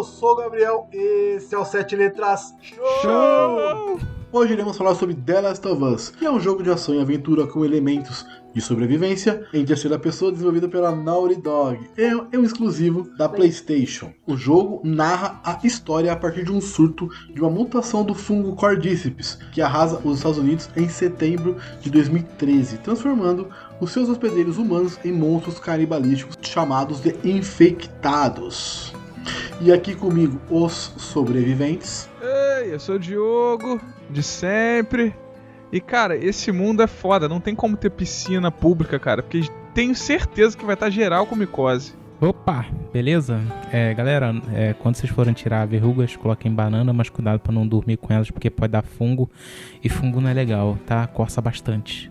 Eu sou o Gabriel, esse é o Sete Letras Show! Show! Hoje iremos falar sobre The Last of Us, que é um jogo de ação e aventura com elementos de sobrevivência em terceira pessoa desenvolvido pela Naughty Dog. É, é um exclusivo da PlayStation. O jogo narra a história a partir de um surto de uma mutação do fungo Cordyceps, que arrasa os Estados Unidos em setembro de 2013, transformando os seus hospedeiros humanos em monstros canibalísticos chamados de infectados. E aqui comigo os sobreviventes. Ei, eu sou o Diogo, de sempre. E cara, esse mundo é foda, não tem como ter piscina pública, cara, porque tenho certeza que vai estar geral com micose. Opa, beleza? É, galera, é, quando vocês forem tirar verrugas, coloquem banana, mas cuidado para não dormir com elas, porque pode dar fungo. E fungo não é legal, tá? Coça bastante.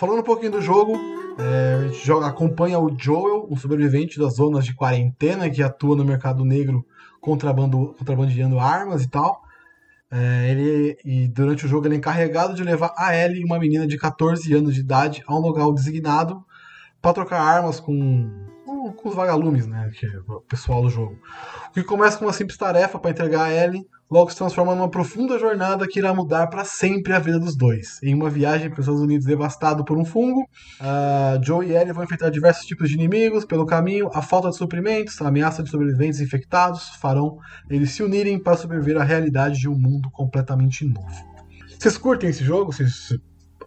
Falando um pouquinho do jogo, é, a gente joga, acompanha o Joel, um sobrevivente das zonas de quarentena que atua no mercado negro contrabando, contrabandeando armas e tal. É, ele, e durante o jogo ele é encarregado de levar a Ellie, uma menina de 14 anos de idade, a um lugar designado para trocar armas com, com, com, os vagalumes, né, que é o pessoal do jogo. O que começa com uma simples tarefa para entregar a Ellie logo se transforma numa profunda jornada que irá mudar para sempre a vida dos dois. Em uma viagem para os Estados Unidos devastado por um fungo, uh, Joe e Ellie vão enfrentar diversos tipos de inimigos pelo caminho. A falta de suprimentos, a ameaça de sobreviventes infectados farão eles se unirem para sobreviver à realidade de um mundo completamente novo. Vocês curtem esse jogo? Vocês,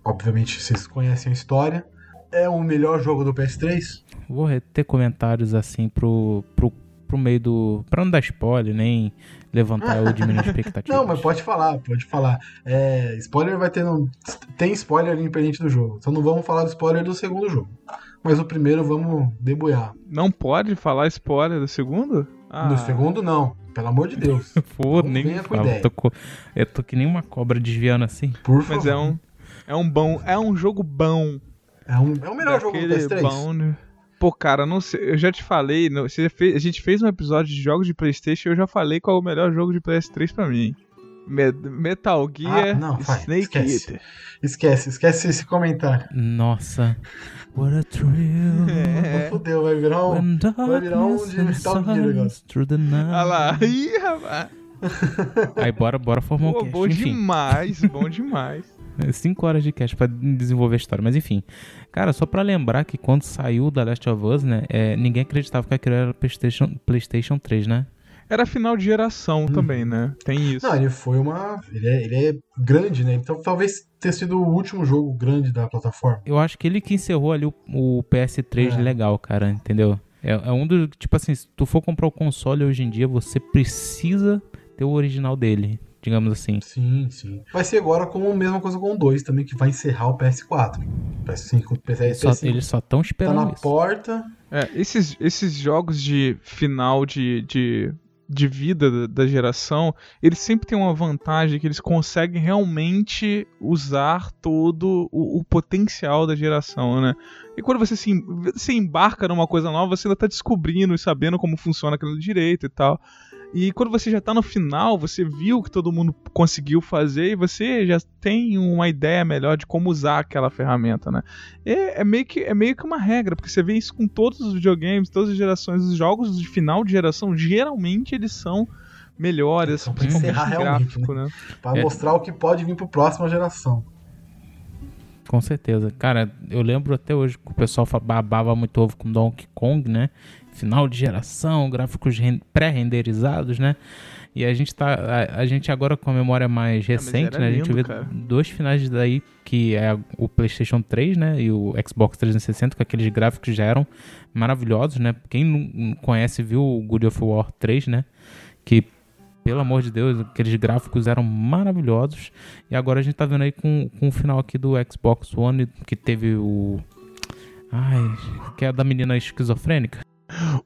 obviamente, vocês conhecem a história. É o melhor jogo do PS3? Vou ter comentários assim pro, pro, pro meio do. Pra não dar spoiler, nem levantar ou diminuir expectativas. Não, mas pode falar, pode falar. É, spoiler vai ter. Não, tem spoiler independente do jogo. Então não vamos falar do spoiler do segundo jogo. Mas o primeiro vamos deboiar. Não pode falar spoiler do segundo? Ah. No segundo, não. Pelo amor de Deus. Pô, nem me fala. Eu tô, eu tô que nem uma cobra desviando assim. Por favor. Mas é um, é um bom. É um jogo bom. É, um, é o melhor jogo do PS3. Bom, né? Pô, cara, não sei, eu já te falei, você fez, a gente fez um episódio de jogos de PlayStation e eu já falei qual é o melhor jogo de PS3 para mim. Me Metal Gear ah, não, vai, Snake esquece. Eater. Esquece, esquece esse comentário. Nossa. What a thrill. É. Fudeu, vai virar um, vai virar um de Metal Gear agora. Olha lá. Ih, rapaz. Aí bora, bora formar um Pô, cast. Bom enfim. demais, bom demais. 5 horas de cast pra desenvolver a história, mas enfim. Cara, só pra lembrar que quando saiu da Last of Us, né, é, ninguém acreditava que aquilo era PlayStation, PlayStation 3, né? Era final de geração hum. também, né? Tem isso. Não, ele foi uma. Ele é, ele é grande, né? Então talvez tenha sido o último jogo grande da plataforma. Eu acho que ele que encerrou ali o, o PS3 é. legal, cara, entendeu? É, é um dos. Tipo assim, se tu for comprar o console hoje em dia, você precisa ter o original dele digamos assim. Sim, sim. Vai ser agora como a mesma coisa com o 2 também, que vai encerrar o PS4. PS5, PS5. Só, eles só estão esperando Tá na isso. porta. É, esses, esses jogos de final de, de, de vida da, da, geração, eles sempre têm uma vantagem que eles conseguem realmente usar todo o, o potencial da geração, né? E quando você se, se embarca numa coisa nova, você ainda tá descobrindo e sabendo como funciona aquilo direito e tal. E quando você já tá no final, você viu que todo mundo conseguiu fazer e você já tem uma ideia melhor de como usar aquela ferramenta, né? É, é, meio, que, é meio que uma regra, porque você vê isso com todos os videogames, todas as gerações, os jogos de final de geração, geralmente eles são melhores, são pra encerrar realmente, gráfico, né? né? Pra é. mostrar o que pode vir pro próxima geração. Com certeza. Cara, eu lembro até hoje que o pessoal babava muito ovo com Donkey Kong, né? Final de geração, gráficos pré-renderizados, né? E a gente tá. A, a, gente agora com a memória mais ah, recente, né? A gente vê cara. dois finais daí, que é o PlayStation 3, né? E o Xbox 360, com aqueles gráficos já eram maravilhosos, né? Quem não conhece viu o God of War 3, né? Que, pelo amor de Deus, aqueles gráficos eram maravilhosos. E agora a gente tá vendo aí com, com o final aqui do Xbox One, que teve o Ai, que é da menina esquizofrênica?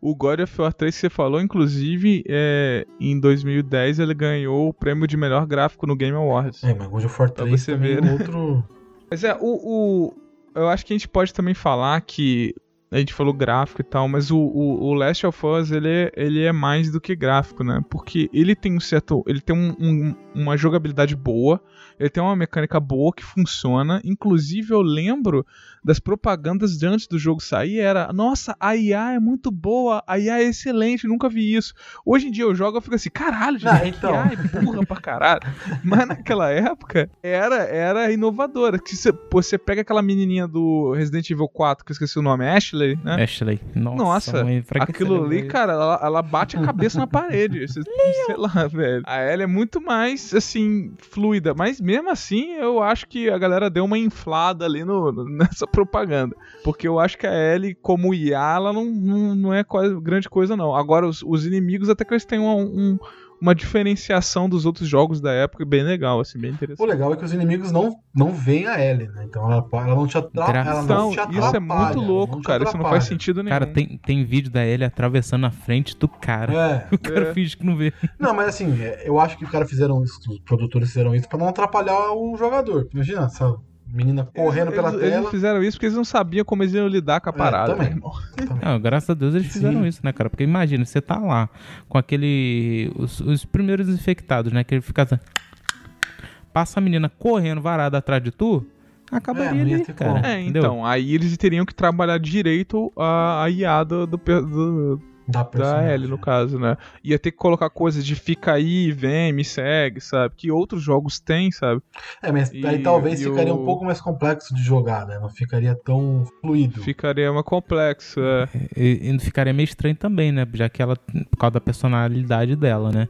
O God of War 3 que você falou, inclusive, é, em 2010 ele ganhou o prêmio de melhor gráfico no Game Awards. É, mas God of War 3 você também ver, é né? outro... Mas é, o, o- Eu acho que a gente pode também falar que. A gente falou gráfico e tal, mas o, o, o Last of Us ele é, ele é mais do que gráfico, né? Porque ele tem um certo. Ele tem um- um- uma jogabilidade boa, ele tem uma mecânica boa que funciona. Inclusive, eu lembro das propagandas de antes do jogo sair: era, nossa, a IA é muito boa, a IA é excelente, nunca vi isso. Hoje em dia eu jogo e fico assim, caralho, gente, Ah, então. IA é burra pra caralho. Mas naquela época era, era inovadora. Que você, pô, você pega aquela menininha do Resident Evil 4, que eu esqueci o nome, Ashley, né? Ashley. Nossa, Nossa, mãe, Aquilo ali, lembra cara, ela, ela bate a cabeça na parede. Sei lá, velho. A Ellie é muito mais, assim, fluida. Mas mesmo assim, eu acho que a galera deu uma inflada ali no, nessa propaganda. Porque eu acho que a Ellie, como IA, ela não, não, não é grande coisa, não. Agora, os, os inimigos, até que eles têm um- um- uma diferenciação dos outros jogos da época bem legal, assim, bem O interessante. legal é que os inimigos não, não veem a Ellie, né? Então ela, ela não te atrapalha. Ela Então, não te isso é atrapalha, muito louco, cara. Isso não atrapalha. faz sentido nenhum. Cara, tem, tem vídeo da Ellie atravessando a frente do cara. É. O cara É. finge que não vê. Não, mas assim, é, eu acho que os caras fizeram isso, os produtores fizeram isso pra não atrapalhar o jogador. Imagina essa menina correndo eles, pela eles, tela. Eles fizeram isso porque eles não sabiam como eles iam lidar com a É, parada. também. meu irmão. Não, graças a Deus eles fizeram Sim. isso, né, cara? Porque imagina, você tá lá com aquele. Os, os primeiros infectados, né? Que ele fica. assim, Passa a menina correndo varada atrás de tu, acabaria É, ali, cara. É, entendeu? então, aí eles teriam que trabalhar direito a, a IA do, do, do- Da, da. Ellie, no caso, né? Ia ter que colocar coisas de fica aí, vem, me segue, sabe? Que outros jogos têm, sabe? É, mas E- aí talvez ficaria o- um pouco mais complexo de jogar, né? Não ficaria tão fluido. Ficaria mais complexo, é. E, e ficaria meio estranho também, né? Já que ela. Por causa da personalidade dela, né?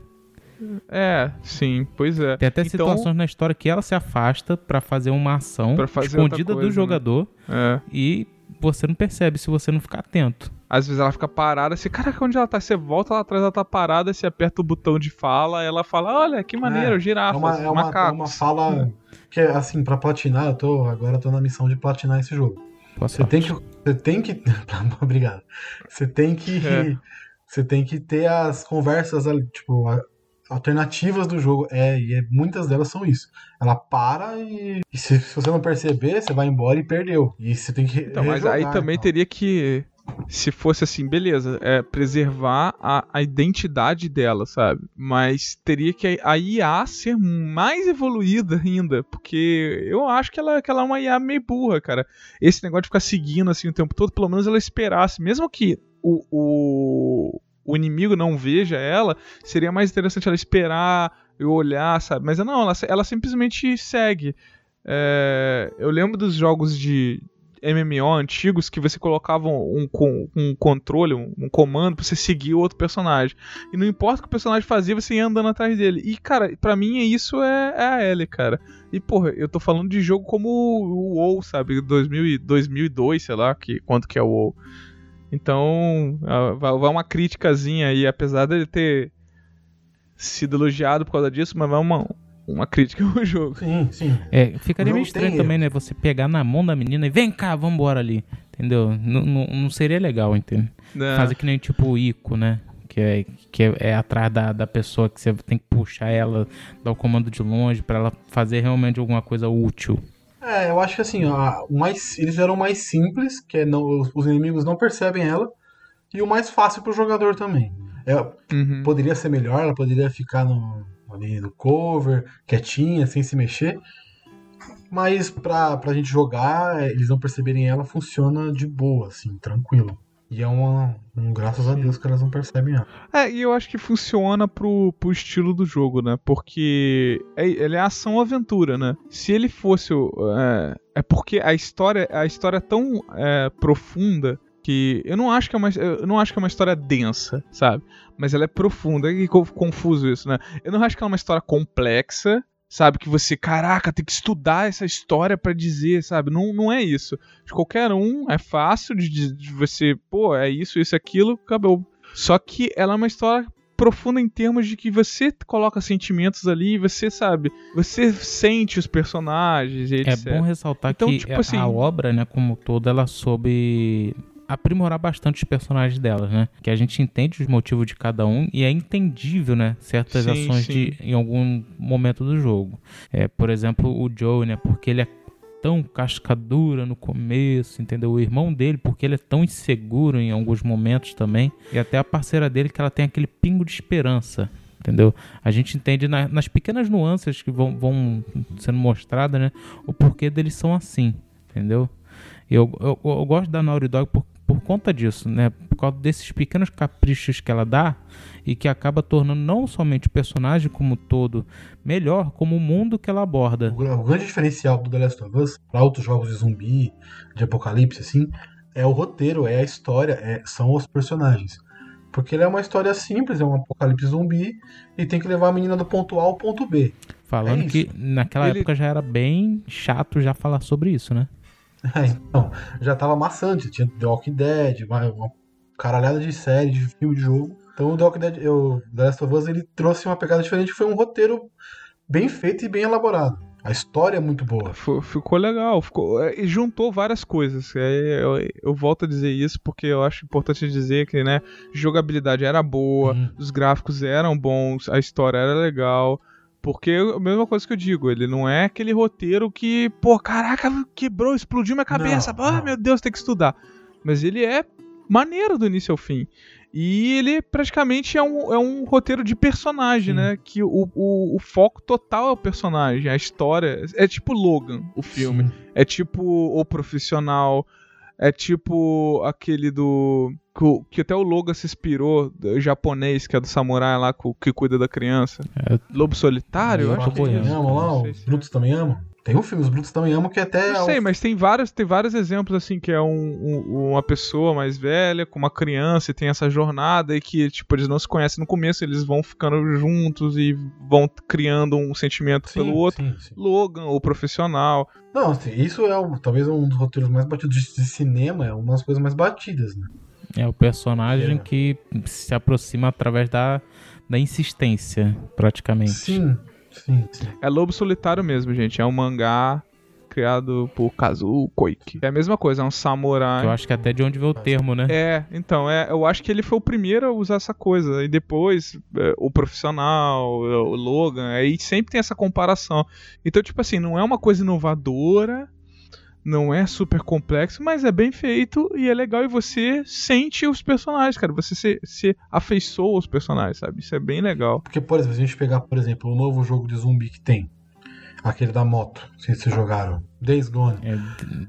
É, sim, pois é. Tem até Então- situações na história que ela se afasta pra fazer uma ação Pra fazer escondida outra do coisa, jogador É. e você não percebe se você não ficar atento. Às vezes ela fica parada, assim, caraca, onde ela tá? Você volta lá atrás, ela tá parada, você aperta o botão de fala, ela fala, olha, que maneiro, É, girafas, É uma, é uma, é uma fala que é assim, pra platinar, eu tô, agora eu tô na missão de platinar esse jogo. Você tem que. Você tem que. Obrigado. Você tem que. É. Você tem que ter as conversas ali, tipo, a- alternativas do jogo. É, e é- muitas delas são isso. Ela para e, e se, se você não perceber, você vai embora e perdeu. E você tem que. Então, mas aí também então. teria que, se fosse assim, beleza, é preservar a, a identidade dela, sabe? Mas teria que a IA ser mais evoluída ainda, porque eu acho que ela, que ela é uma IA meio burra, cara. Esse negócio de ficar seguindo assim o tempo todo, pelo menos ela esperasse, mesmo que o, o, o inimigo não veja ela, seria mais interessante ela esperar eu olhar, sabe? Mas não, ela, ela simplesmente segue. É, eu lembro dos jogos de MMO antigos que você colocava um, com- um controle, um, um comando pra você seguir o outro personagem. E não importa o que o personagem fazia, você ia andando atrás dele. E, cara, pra mim isso é, é a Ellie, cara. E, porra, eu tô falando de jogo como o WoW, sabe? 2000, e- 2002, sei lá, que, quanto que é o WoW. Então, vai vai uma criticazinha aí, apesar dele ter sido elogiado por causa disso, mas vai uma, uma crítica ao jogo. Sim, sim. É, ficaria meio estranho também, né? Você pegar na mão da menina e vem cá, vambora ali. Entendeu? N- n- Não seria legal, entende? Fazer que nem tipo o Ico, né? Que é, que é, é atrás da, da pessoa que você tem que puxar ela, dar o comando de longe pra ela fazer realmente alguma coisa útil. É, eu acho que assim, ó, mais, eles eram mais simples, que é não, os, os inimigos não percebem ela, e o mais fácil pro jogador também. É, Uhum. poderia ser melhor, ela poderia ficar no, ali no cover, quietinha, sem se mexer. Mas pra, pra gente jogar, eles não perceberem ela, funciona de boa, assim, tranquilo. E é uma, um graças a Deus que elas não percebem ela. É, e eu acho que funciona pro, pro estilo do jogo, né? Porque é, ele é ação-aventura, né? Se ele fosse. É, é porque a história, a história é tão é, profunda que eu não acho que é uma eu não acho que é uma história densa, sabe? Mas ela é profunda, e co- confuso isso, né? Eu não acho que ela é uma história complexa, sabe? Que você, caraca, tem que estudar essa história pra dizer, sabe? Não, não é isso. De qualquer um, é fácil de, de- de você, pô, é isso, isso, aquilo, acabou. Só que ela é uma história profunda em termos de que você coloca sentimentos ali, você sabe, você sente os personagens, etc. É bom ressaltar Então, que tipo a- assim- a obra, né, como toda, ela soube aprimorar bastante os personagens delas, né? Que a gente entende os motivos de cada um e é entendível, né? Certas Sim, ações sim. de em algum momento do jogo. É, por exemplo, o Joe, né? Porque ele é tão cascadura no começo, entendeu? O irmão dele, porque ele é tão inseguro em alguns momentos também. E até a parceira dele, que ela tem aquele pingo de esperança. Entendeu? A gente entende na- nas pequenas nuances que vão, vão sendo mostradas, né? O porquê deles são assim, entendeu? Eu, eu, eu gosto da Naughty Dog por, por conta disso, né? Por causa desses pequenos caprichos que ela dá e que acaba tornando não somente o personagem como um todo melhor, como o mundo que ela aborda. O, gra- o grande diferencial do The Last of Us para outros jogos de zumbi, de apocalipse, assim, é o roteiro, é a história, é- são os personagens. Porque ele é uma história simples, é um apocalipse zumbi e tem que levar a menina do ponto A ao ponto B. Falando É que naquela Ele- época já era bem chato já falar sobre isso, né? É, então, já tava maçante, tinha The Walking Dead, uma, uma caralhada de série, de filme, de jogo. Então o The Walking Dead, o The Last of Us, ele trouxe uma pegada diferente, foi um roteiro bem feito e bem elaborado. A história é muito boa. Ficou legal, ficou, é, e juntou várias coisas. É, eu, eu volto a dizer isso porque eu acho importante dizer que, né, jogabilidade era boa, Uhum. os gráficos eram bons, a história era legal. Porque a mesma coisa que eu digo, ele não é aquele roteiro que, pô, caraca, quebrou, explodiu minha cabeça, Não, ah, não. meu Deus, tem que estudar. Mas ele é maneiro do início ao fim. E ele praticamente é um, é um roteiro de personagem, Sim. né? Que o, o, o foco total é o personagem, a história. É tipo Logan, o filme. Sim. É tipo O Profissional. É tipo aquele do. Que, o- que até o Logan se inspirou, do japonês, que é do samurai lá, que cuida da criança. É. Lobo Solitário? Eu Os acho que é amam lá, os é. Brutos também amam. Tem um filme, os Brutos também amam, que até. Não é sei, um- mas tem vários, tem vários exemplos assim que é um, um- uma pessoa mais velha com uma criança e tem essa jornada e que tipo eles não se conhecem no começo, eles vão ficando juntos e vão criando um sentimento Sim, pelo outro. sim, sim. Logan, o profissional. Não, assim, isso é talvez um dos roteiros mais batidos de de cinema, é uma das coisas mais batidas, né? É o personagem É. que se aproxima através da, da insistência, praticamente. Sim, sim, sim. É Lobo Solitário mesmo, gente. É um mangá criado por Kazuo Koike. É a mesma coisa, é um samurai. Eu acho que até de onde veio o termo, né? É, então, é, eu acho que ele foi o primeiro a usar essa coisa. E depois, é, o profissional, é, o Logan, aí sempre tem essa comparação. Então, tipo assim, não é uma coisa inovadora, não é super complexo, mas é bem feito e é legal e você sente os personagens, cara. Você se, se afeiçoa aos personagens, sabe? Isso é bem legal. Porque, por exemplo, se a gente pegar, por exemplo, o novo jogo de zumbi que tem, aquele da moto, não se vocês jogaram, Days Gone. É,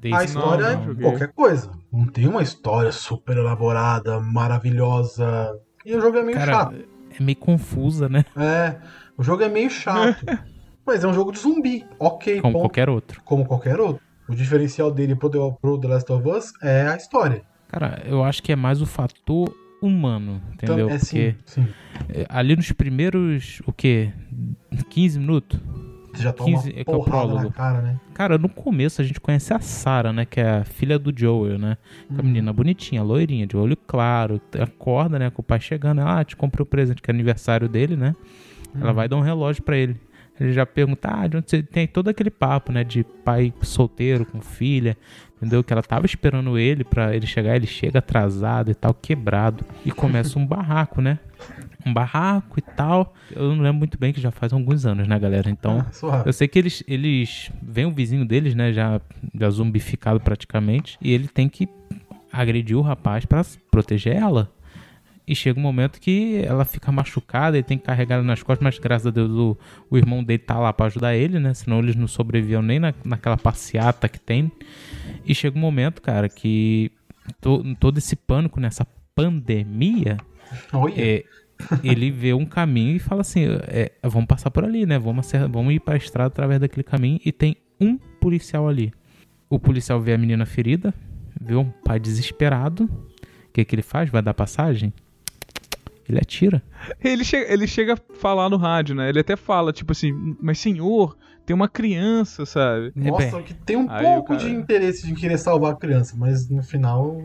desde- A história não é joguei. qualquer coisa. Não tem uma história super elaborada, maravilhosa. E o jogo é meio Cara, chato. é meio confusa, né? É, o jogo é meio chato. mas é um jogo de zumbi. Ok, Como ponto. qualquer outro. como qualquer outro. O diferencial dele pro The, pro The Last of Us é a história. Cara, eu acho que é mais o fator humano, entendeu? Então, é Porque sim, sim. é, ali nos primeiros, o quê? 15 minutos? Você já toma 15 uma é é o porrada na cara, né? Cara, no começo a gente conhece a Sarah, né? Que é a filha do Joel, né? É a menina bonitinha, loirinha, de olho claro. Acorda, né? Com o pai chegando. Ah, te comprei o presente, que é aniversário dele, né? Ela vai dar um relógio pra ele. Ele já pergunta, ah, de onde você tem todo aquele papo, né? De pai solteiro com filha, entendeu? Que ela tava esperando ele pra ele chegar, ele chega atrasado e tal, quebrado. E começa um barraco, né? Um barraco e tal. Eu não lembro muito bem que já faz alguns anos, né, galera? Então, Ah, eu sei que eles, eles vem o vizinho deles, né, já, já zumbificado praticamente, e ele tem que agredir o rapaz pra proteger ela. E chega um momento que ela fica machucada, ele tem que carregar ela nas costas, mas graças a Deus o, o irmão dele tá lá pra ajudar ele, né? Senão eles não sobreviviam nem na, naquela passeata que tem. E chega um momento, cara, que to- todo esse pânico nessa pandemia, é, ele vê um caminho e fala assim: é, vamos passar por ali, né? Vamos, vamos ir pra estrada através daquele caminho. E tem um policial ali. O policial vê a menina ferida, vê um pai desesperado. O que, que ele faz? Vai dar passagem? Ele atira. Ele chega, ele chega a falar no rádio, né? Ele até fala, tipo assim, mas senhor, tem uma criança, sabe? mostra que tem um Aí pouco cara- de interesse de querer salvar a criança, mas no final.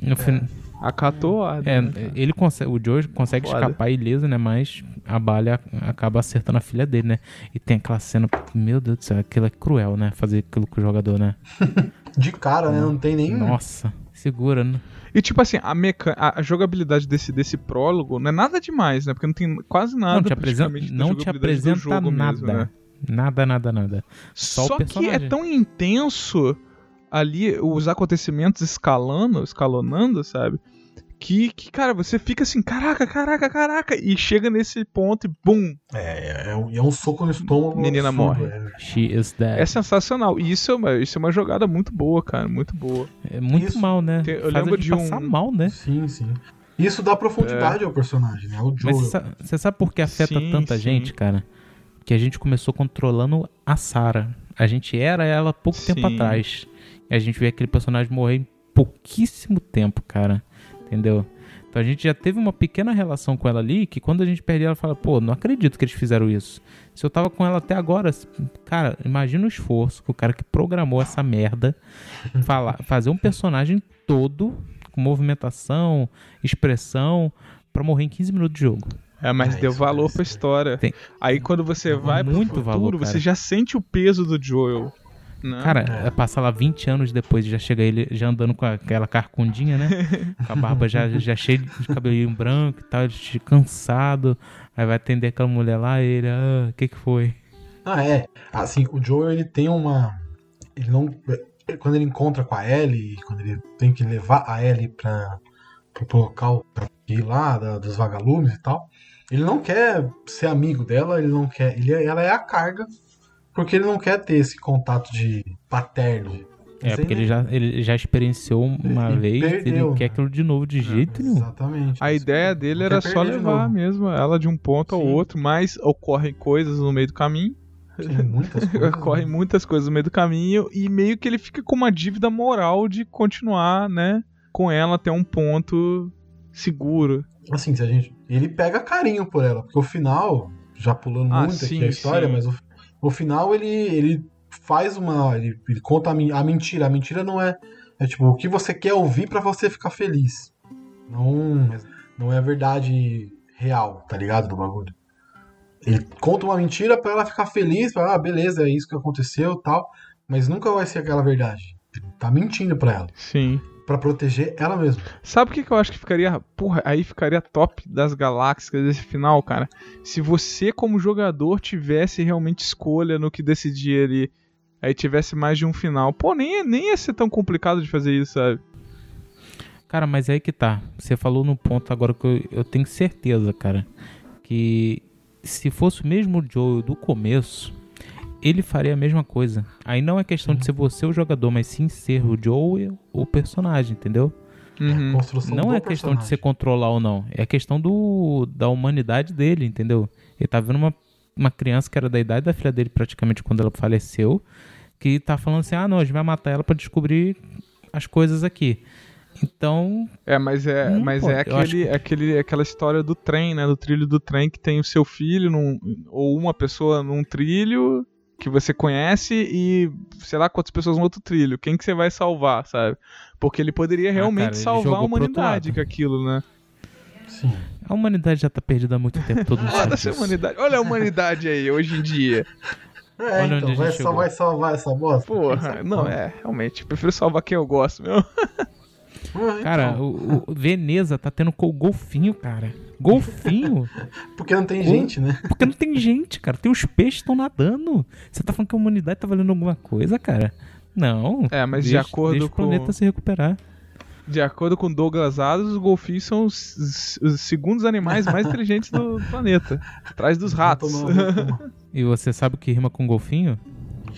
No fin- Acatou a ordem. É, né? ele consegue, o Joe consegue Foda. escapar ileso, né? Mas a bala acaba acertando a filha dele, né? E tem aquela cena, meu Deus do céu, aquilo é cruel, né? Fazer aquilo com o jogador, né? De cara, né? Não tem nem. Nossa, segura, né? E tipo assim, a, meca... a jogabilidade desse, desse prólogo não é nada demais, né? Porque não tem quase nada não te apresenta, não te apresenta nada. mesmo, né? Nada, nada, nada. Só Só que é tão intenso ali os acontecimentos escalando, escalonando, sabe? Que, que, cara, você fica assim, caraca, caraca, caraca, e chega nesse ponto e bum, É, é, um- é um soco no estômago. Menina absurdo, morre. é. She is dead. é sensacional. E isso é uma, isso é uma jogada muito boa, cara, muito boa. É muito Isso. mal, né? Tem- eu Faz lembro a gente de passar um- mal, né? Sim, sim. Isso dá profundidade ao personagem, né? O Mas Joel. você sa- você sabe por que afeta Sim, tanta sim. gente, cara? Que a gente começou controlando a Sarah. A gente era ela pouco tempo Sim. atrás. E a gente vê aquele personagem morrer em pouquíssimo tempo, cara. Entendeu? Então a gente já teve uma pequena relação com ela ali, que quando a gente perde ela, fala, pô, não acredito que eles fizeram isso. Se eu tava com ela até agora, cara, imagina o esforço que o cara que programou essa merda falar, fazer um personagem todo com movimentação, expressão, pra morrer em 15 minutos de jogo. É, mas É, deu valor pra história. Tem- Aí quando você vai pro muito futuro, valor, você já sente o peso do Joel. Né? Cara, É. é. passar lá 20 anos depois e já chega ele já andando com aquela carcundinha, né? com a barba já, já cheia de cabelinho branco e tal, ele cansado. Aí vai atender aquela mulher lá e ele, ah, o que que foi? Ah, é. Assim, o Joel, ele tem uma. Ele não. Quando ele encontra com a Ellie, quando ele tem que levar a Ellie pra, pro local pra ir lá, da- dos vagalumes e tal, ele não quer ser amigo dela, ele não quer. Ele, ela é a carga, porque ele não quer ter esse contato de paterno. É, porque ele já, ele já experienciou uma Ele vez, perdeu, ele não quer né? aquilo de novo de jeito nenhum. Exatamente. A ideia dele era só levar mesmo ela de um ponto ao Sim. outro, mas ocorrem coisas no meio do caminho. Muitas coisas. Ocorrem né? muitas coisas no meio do caminho e meio que ele fica com uma dívida moral de continuar, né, com ela até um ponto seguro. Assim, se a gente. Ele pega carinho por ela, porque o final, já pulando Ah, muito sim, aqui a história, sim. mas o, o final ele, ele faz uma. Ele, ele conta a, a mentira. A mentira não é. É tipo, o que você quer ouvir pra você ficar feliz. Não, não é a verdade real, tá ligado? Do bagulho. Ele conta uma mentira pra ela ficar feliz, pra, ah, beleza, é isso que aconteceu tal. Mas nunca vai ser aquela verdade. Tá mentindo pra ela. Sim. Pra proteger ela mesma. Sabe o que, que eu acho que ficaria. Porra, aí ficaria top das galáxias desse final, cara. Se você, como jogador, tivesse realmente escolha no que decidir ali. Aí tivesse mais de um final. Pô, nem, nem ia ser tão complicado de fazer isso, sabe? Cara, mas aí que tá. Você falou no ponto agora que eu, eu tenho certeza, cara, que se fosse o mesmo Joel do começo, ele faria a mesma coisa. Aí não é questão de ser você o jogador, mas sim ser o Joel o personagem, entendeu? Uhum. Construção não do é questão de personagem. você controlar ou não. É questão do, da humanidade dele, entendeu? Ele tá vendo uma, uma criança que era da idade da filha dele praticamente quando ela faleceu, que tá falando assim, ah não, a gente vai matar ela pra descobrir as coisas aqui. Então, É, mas é, Hum, mas pô, é eu acho aquele, aquele, aquela história do trem, né? Do trilho do trem que tem o seu filho num, ou uma pessoa num trilho que você conhece e sei lá quantas pessoas no outro trilho. Quem que você vai salvar, sabe? Porque ele poderia realmente Ah, cara, ele salvar a humanidade com aquilo, né? Sim. a humanidade já tá perdida há muito tempo, todo mundo sabe Olha disso. humanidade. Olha a humanidade aí, hoje em dia. É, Olha onde a então, gente vai, só vai salvar essa bosta? Porra, não, é, realmente. eu Prefiro salvar quem eu gosto, meu. Ah, Cara, então, o, o Veneza tá tendo golfinho, cara. Golfinho? porque não tem gente, né? Porque não tem gente, cara. Tem os peixes que estão nadando. Você tá falando que a humanidade tá valendo alguma coisa, cara? Não. É, mas de Deixa- acordo deixa o com- planeta se recuperar. De acordo com Douglas Adams, os golfinhos são os, os segundos animais mais inteligentes do planeta. Atrás dos ratos. E você sabe o que rima com golfinho?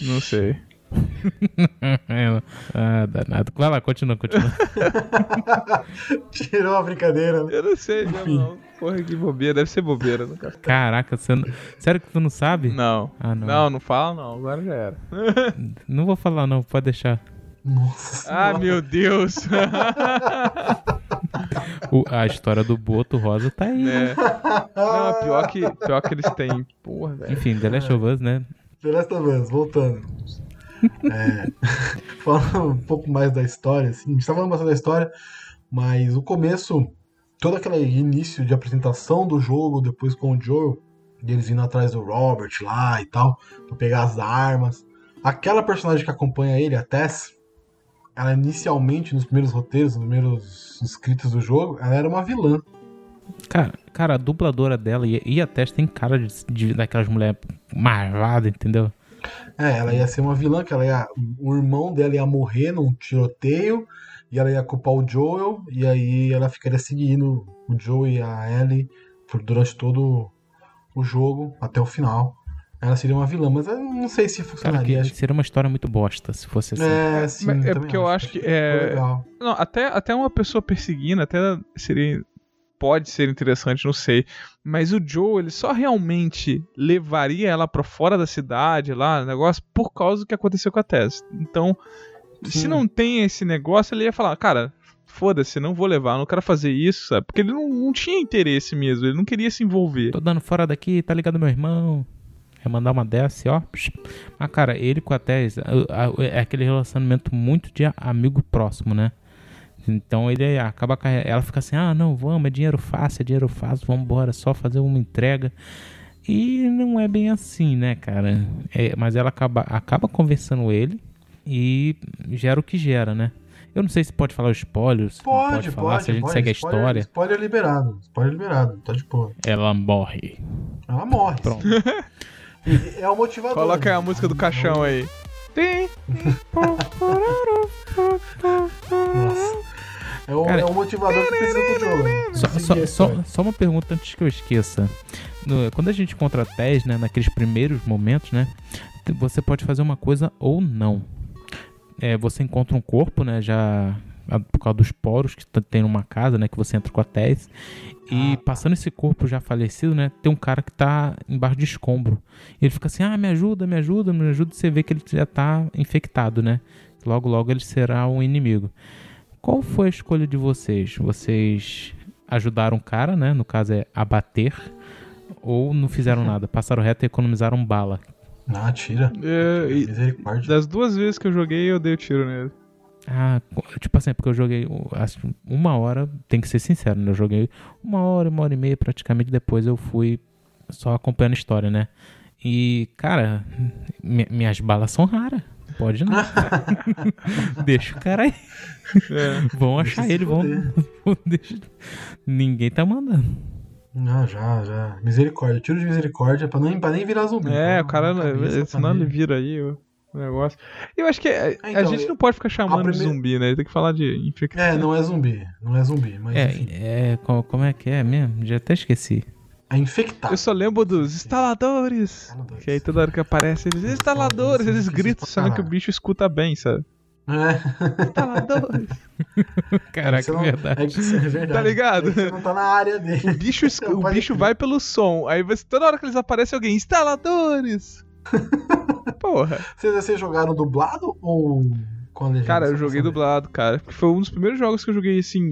Não sei. É, ah, danado. Vai lá, continua, continua. Tirou a brincadeira, né? Eu não sei, Enfim. não. Porra, que bobeira. Deve ser bobeira. Nunca... Caraca, você não... sério que tu não sabe? Não. Ah, não. Não, não fala não. Agora já era. Não vou falar, não. Pode deixar. Nossa Ah, senhora. meu Deus. O- a história do Boto Rosa tá aí. né? Não, pior que, pior que eles têm. Porra, velho. Enfim, The Last of Us, né? The Last of Us, voltando. É, falando um pouco mais da história, assim, a gente tá falando bastante da história, Mas o começo, todo aquele início de apresentação do jogo, depois com o Joel, deles indo atrás do Robert lá e tal, pra pegar as armas. Aquela personagem que acompanha ele, a Tess, ela inicialmente, nos primeiros roteiros, nos primeiros escritos do jogo, ela era uma vilã. Cara, cara, a dubladora dela e, e a Tess tem cara de, de- daquelas mulheres marvadas, entendeu? É, ela ia ser uma vilã, que ela ia, o irmão dela ia morrer num tiroteio, e ela ia culpar o Joel, e aí ela ficaria seguindo o Joel e a Ellie por, durante todo o jogo, até o final. Ela seria uma vilã, mas eu não sei se Cara, funcionaria. que acho que- seria uma história muito bosta se fosse assim. É, sim, Mas é porque eu acho que é-. Não, até, até uma pessoa perseguindo, até seria. Pode ser interessante, não sei. Mas o Joe, ele só realmente levaria ela pra fora da cidade, lá, negócio, por causa do que aconteceu com a Tess. Então, se Sim. não tem esse negócio, ele ia falar, cara, foda-se, não vou levar, não quero fazer isso, sabe? Porque ele não, não tinha interesse mesmo, ele não queria se envolver. Tô dando fora daqui, tá ligado, meu irmão? É mandar uma dessa, ó. Mas, cara, ele com a Tess é aquele relacionamento muito de amigo próximo, né? Então ele acaba. Ela fica assim: ah, não, vamos, é dinheiro fácil, é dinheiro fácil, vamos embora, só fazer uma entrega. E não é bem assim, né, cara? É, mas ela acaba, acaba conversando ele e gera o que gera, né? Eu não sei se pode falar os spoilers. Pode, pode pode, falar, se a gente pode. segue a Spoiler- história. Spoiler liberado. Spoiler liberado, tá de boa. Ela morre. Ela morre. Pronto. É o motivador. Coloca aí a né? música do caixão aí. Tem. Nossa. É o, Cara- é o motivador que precisa do jogo. né? Só, só- só- só uma pergunta antes que eu esqueça. No- quando a gente encontra a Tess, né, naqueles primeiros momentos, né, você pode fazer uma coisa ou não. É, você encontra um corpo, né, já por causa dos poros que tem numa casa, né, que você entra com a Tess. E Ah. passando esse corpo já falecido, né, tem um cara que tá embaixo de escombro. Ele fica assim: "Ah, me ajuda, me ajuda, me ajuda". Você vê que ele já tá infectado, né? Logo logo ele será um inimigo. Qual foi a escolha de vocês? Vocês ajudaram o cara, né? No caso é abater. Ou não fizeram nada? Passaram reto e economizaram bala. Ah, tira. É, e Misericórdia. das duas vezes que eu joguei, eu dei o tiro nele. Ah, tipo assim, porque eu joguei acho, uma hora, tem que ser sincero, né? Eu joguei uma hora, uma hora e meia praticamente, depois eu fui só acompanhando a história, né? E, cara, mi- minhas balas são raras. Pode não. Deixa o cara aí. É. Vão achar ele, vão. Deixa- Ninguém tá mandando. Não, já, já. Misericórdia. Tiro de misericórdia pra, nem pra nem virar zumbi. É, o cara, cabeça, senão ele vira aí o negócio. Eu acho que é- a então, gente não pode ficar chamando de primeira- zumbi, né? Tem que falar de infecção. É, não é zumbi. Não é zumbi, mas enfim. É, é, co- como é que é mesmo? Já até esqueci. É infectado. Eu só lembro dos instaladores. Instaladores. Que aí toda hora que aparece eles, instaladores, eles gritam, sabendo que o bicho escuta bem, sabe? É. Instaladores. Caraca, Você é não- verdade. É, é verdade. Tá ligado? É você não tá na área dele. O bicho, Não, o bicho vai pelo som. Aí você, toda hora que eles aparecem, alguém, instaladores. Porra. Vocês, vocês jogaram dublado ou a? Cara, eu joguei dublado, cara. Porque foi um dos primeiros jogos que eu joguei, assim,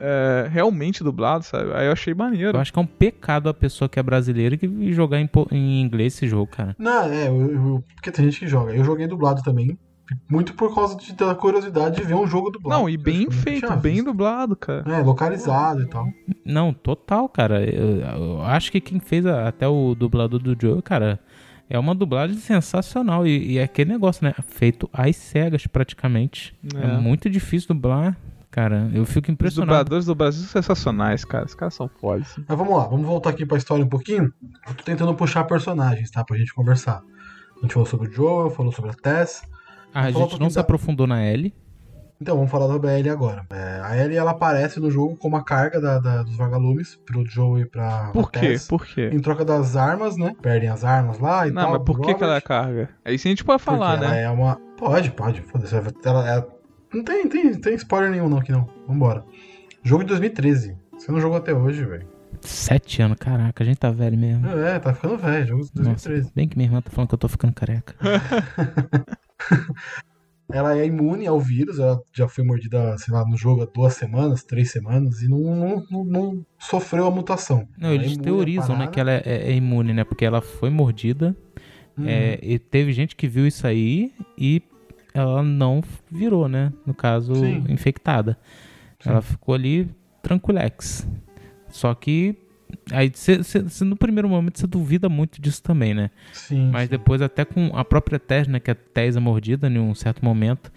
é, realmente dublado, sabe? Aí eu achei maneiro. Eu acho que é um pecado a pessoa que é brasileira que jogar em, em inglês esse jogo, cara. Não, é, eu, eu- porque tem gente que joga. Eu joguei dublado também. Muito por causa de, da curiosidade de ver um jogo dublado. Não, e bem Eu feito, bem dublado, cara. É, localizado e tal. Não, total, cara. Eu, eu acho que quem fez a- até o dublador do Joe, cara, é uma dublagem sensacional. E, e é aquele negócio, né? Feito às cegas, praticamente. É. É. muito difícil dublar. Cara, eu fico Os impressionado. dubladores do Brasil são sensacionais, cara. Os caras são fodas. Mas vamos lá, vamos voltar aqui pra história um pouquinho. Eu tô tentando puxar personagens, tá? Pra gente conversar. A gente falou sobre o Joel, falou sobre a Tess. Ah, a gente não se da- aprofundou na L. Então, vamos falar da Ellie agora. É, a Ellie, ela aparece no jogo como a carga da, da- dos vagalumes pro Joel e pra Por quê? Tess. Por quê? Em troca das armas, né? Perdem as armas lá e Não, tal. mas por que, que ela é Robert. carga? Aí sim a gente pode Porque falar, ela né? é uma. Pode, pode. Foda-se. Ela é... Não tem, tem, tem spoiler nenhum, não, aqui não. Vambora. Jogo de 2013. Você não jogou até hoje, velho. Sete anos, caraca, a gente tá velho mesmo. É, tá ficando velho. Jogo de Nossa, 2013. bem que minha irmã tá falando que eu tô ficando careca. Ela é imune ao vírus, ela já foi mordida, sei lá, no jogo há duas semanas, três semanas, e não, não, não- não sofreu a mutação. Não, Ela é eles à teorizam, né, que ela é, é- é imune, né? Porque ela foi mordida. Hum. é, e teve gente que viu isso aí e ela não virou, né? No caso, Sim. infectada. Ela ficou ali tranquilex. Só que aí cê, cê- cê- no primeiro momento você duvida muito disso também, né? Sim. Mas sim. depois até com a própria Tess, né, que a Tess é mordida em um certo momento.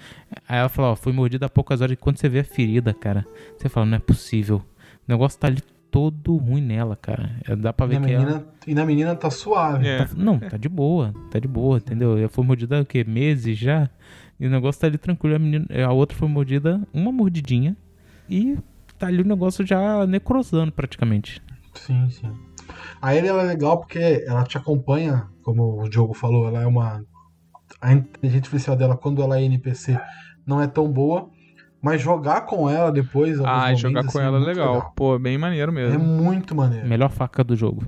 Aí ela falou, ó, fui mordida há poucas horas e quando você vê a ferida, cara, você fala, não é possível. O negócio tá ali todo ruim nela, cara. É, Dá pra ver que ela... menina, e na menina tá suave. É. Tá- não, tá de boa, tá de boa, entendeu? Ela foi mordida o quê? Meses já? E o negócio tá ali tranquilo. A, menina, a outra foi mordida, uma mordidinha, e tá ali o negócio já necrosando praticamente. Sim, sim. A Ellie ela é legal porque ela te acompanha, como o Diogo falou, ela é uma. A inteligência artificial dela, quando ela é NPC, não é tão boa. Mas jogar com ela depois. Ah, jogar momentos, com assim, ela é muito legal. Pô, bem maneiro É mesmo. muito maneiro. Melhor faca do jogo.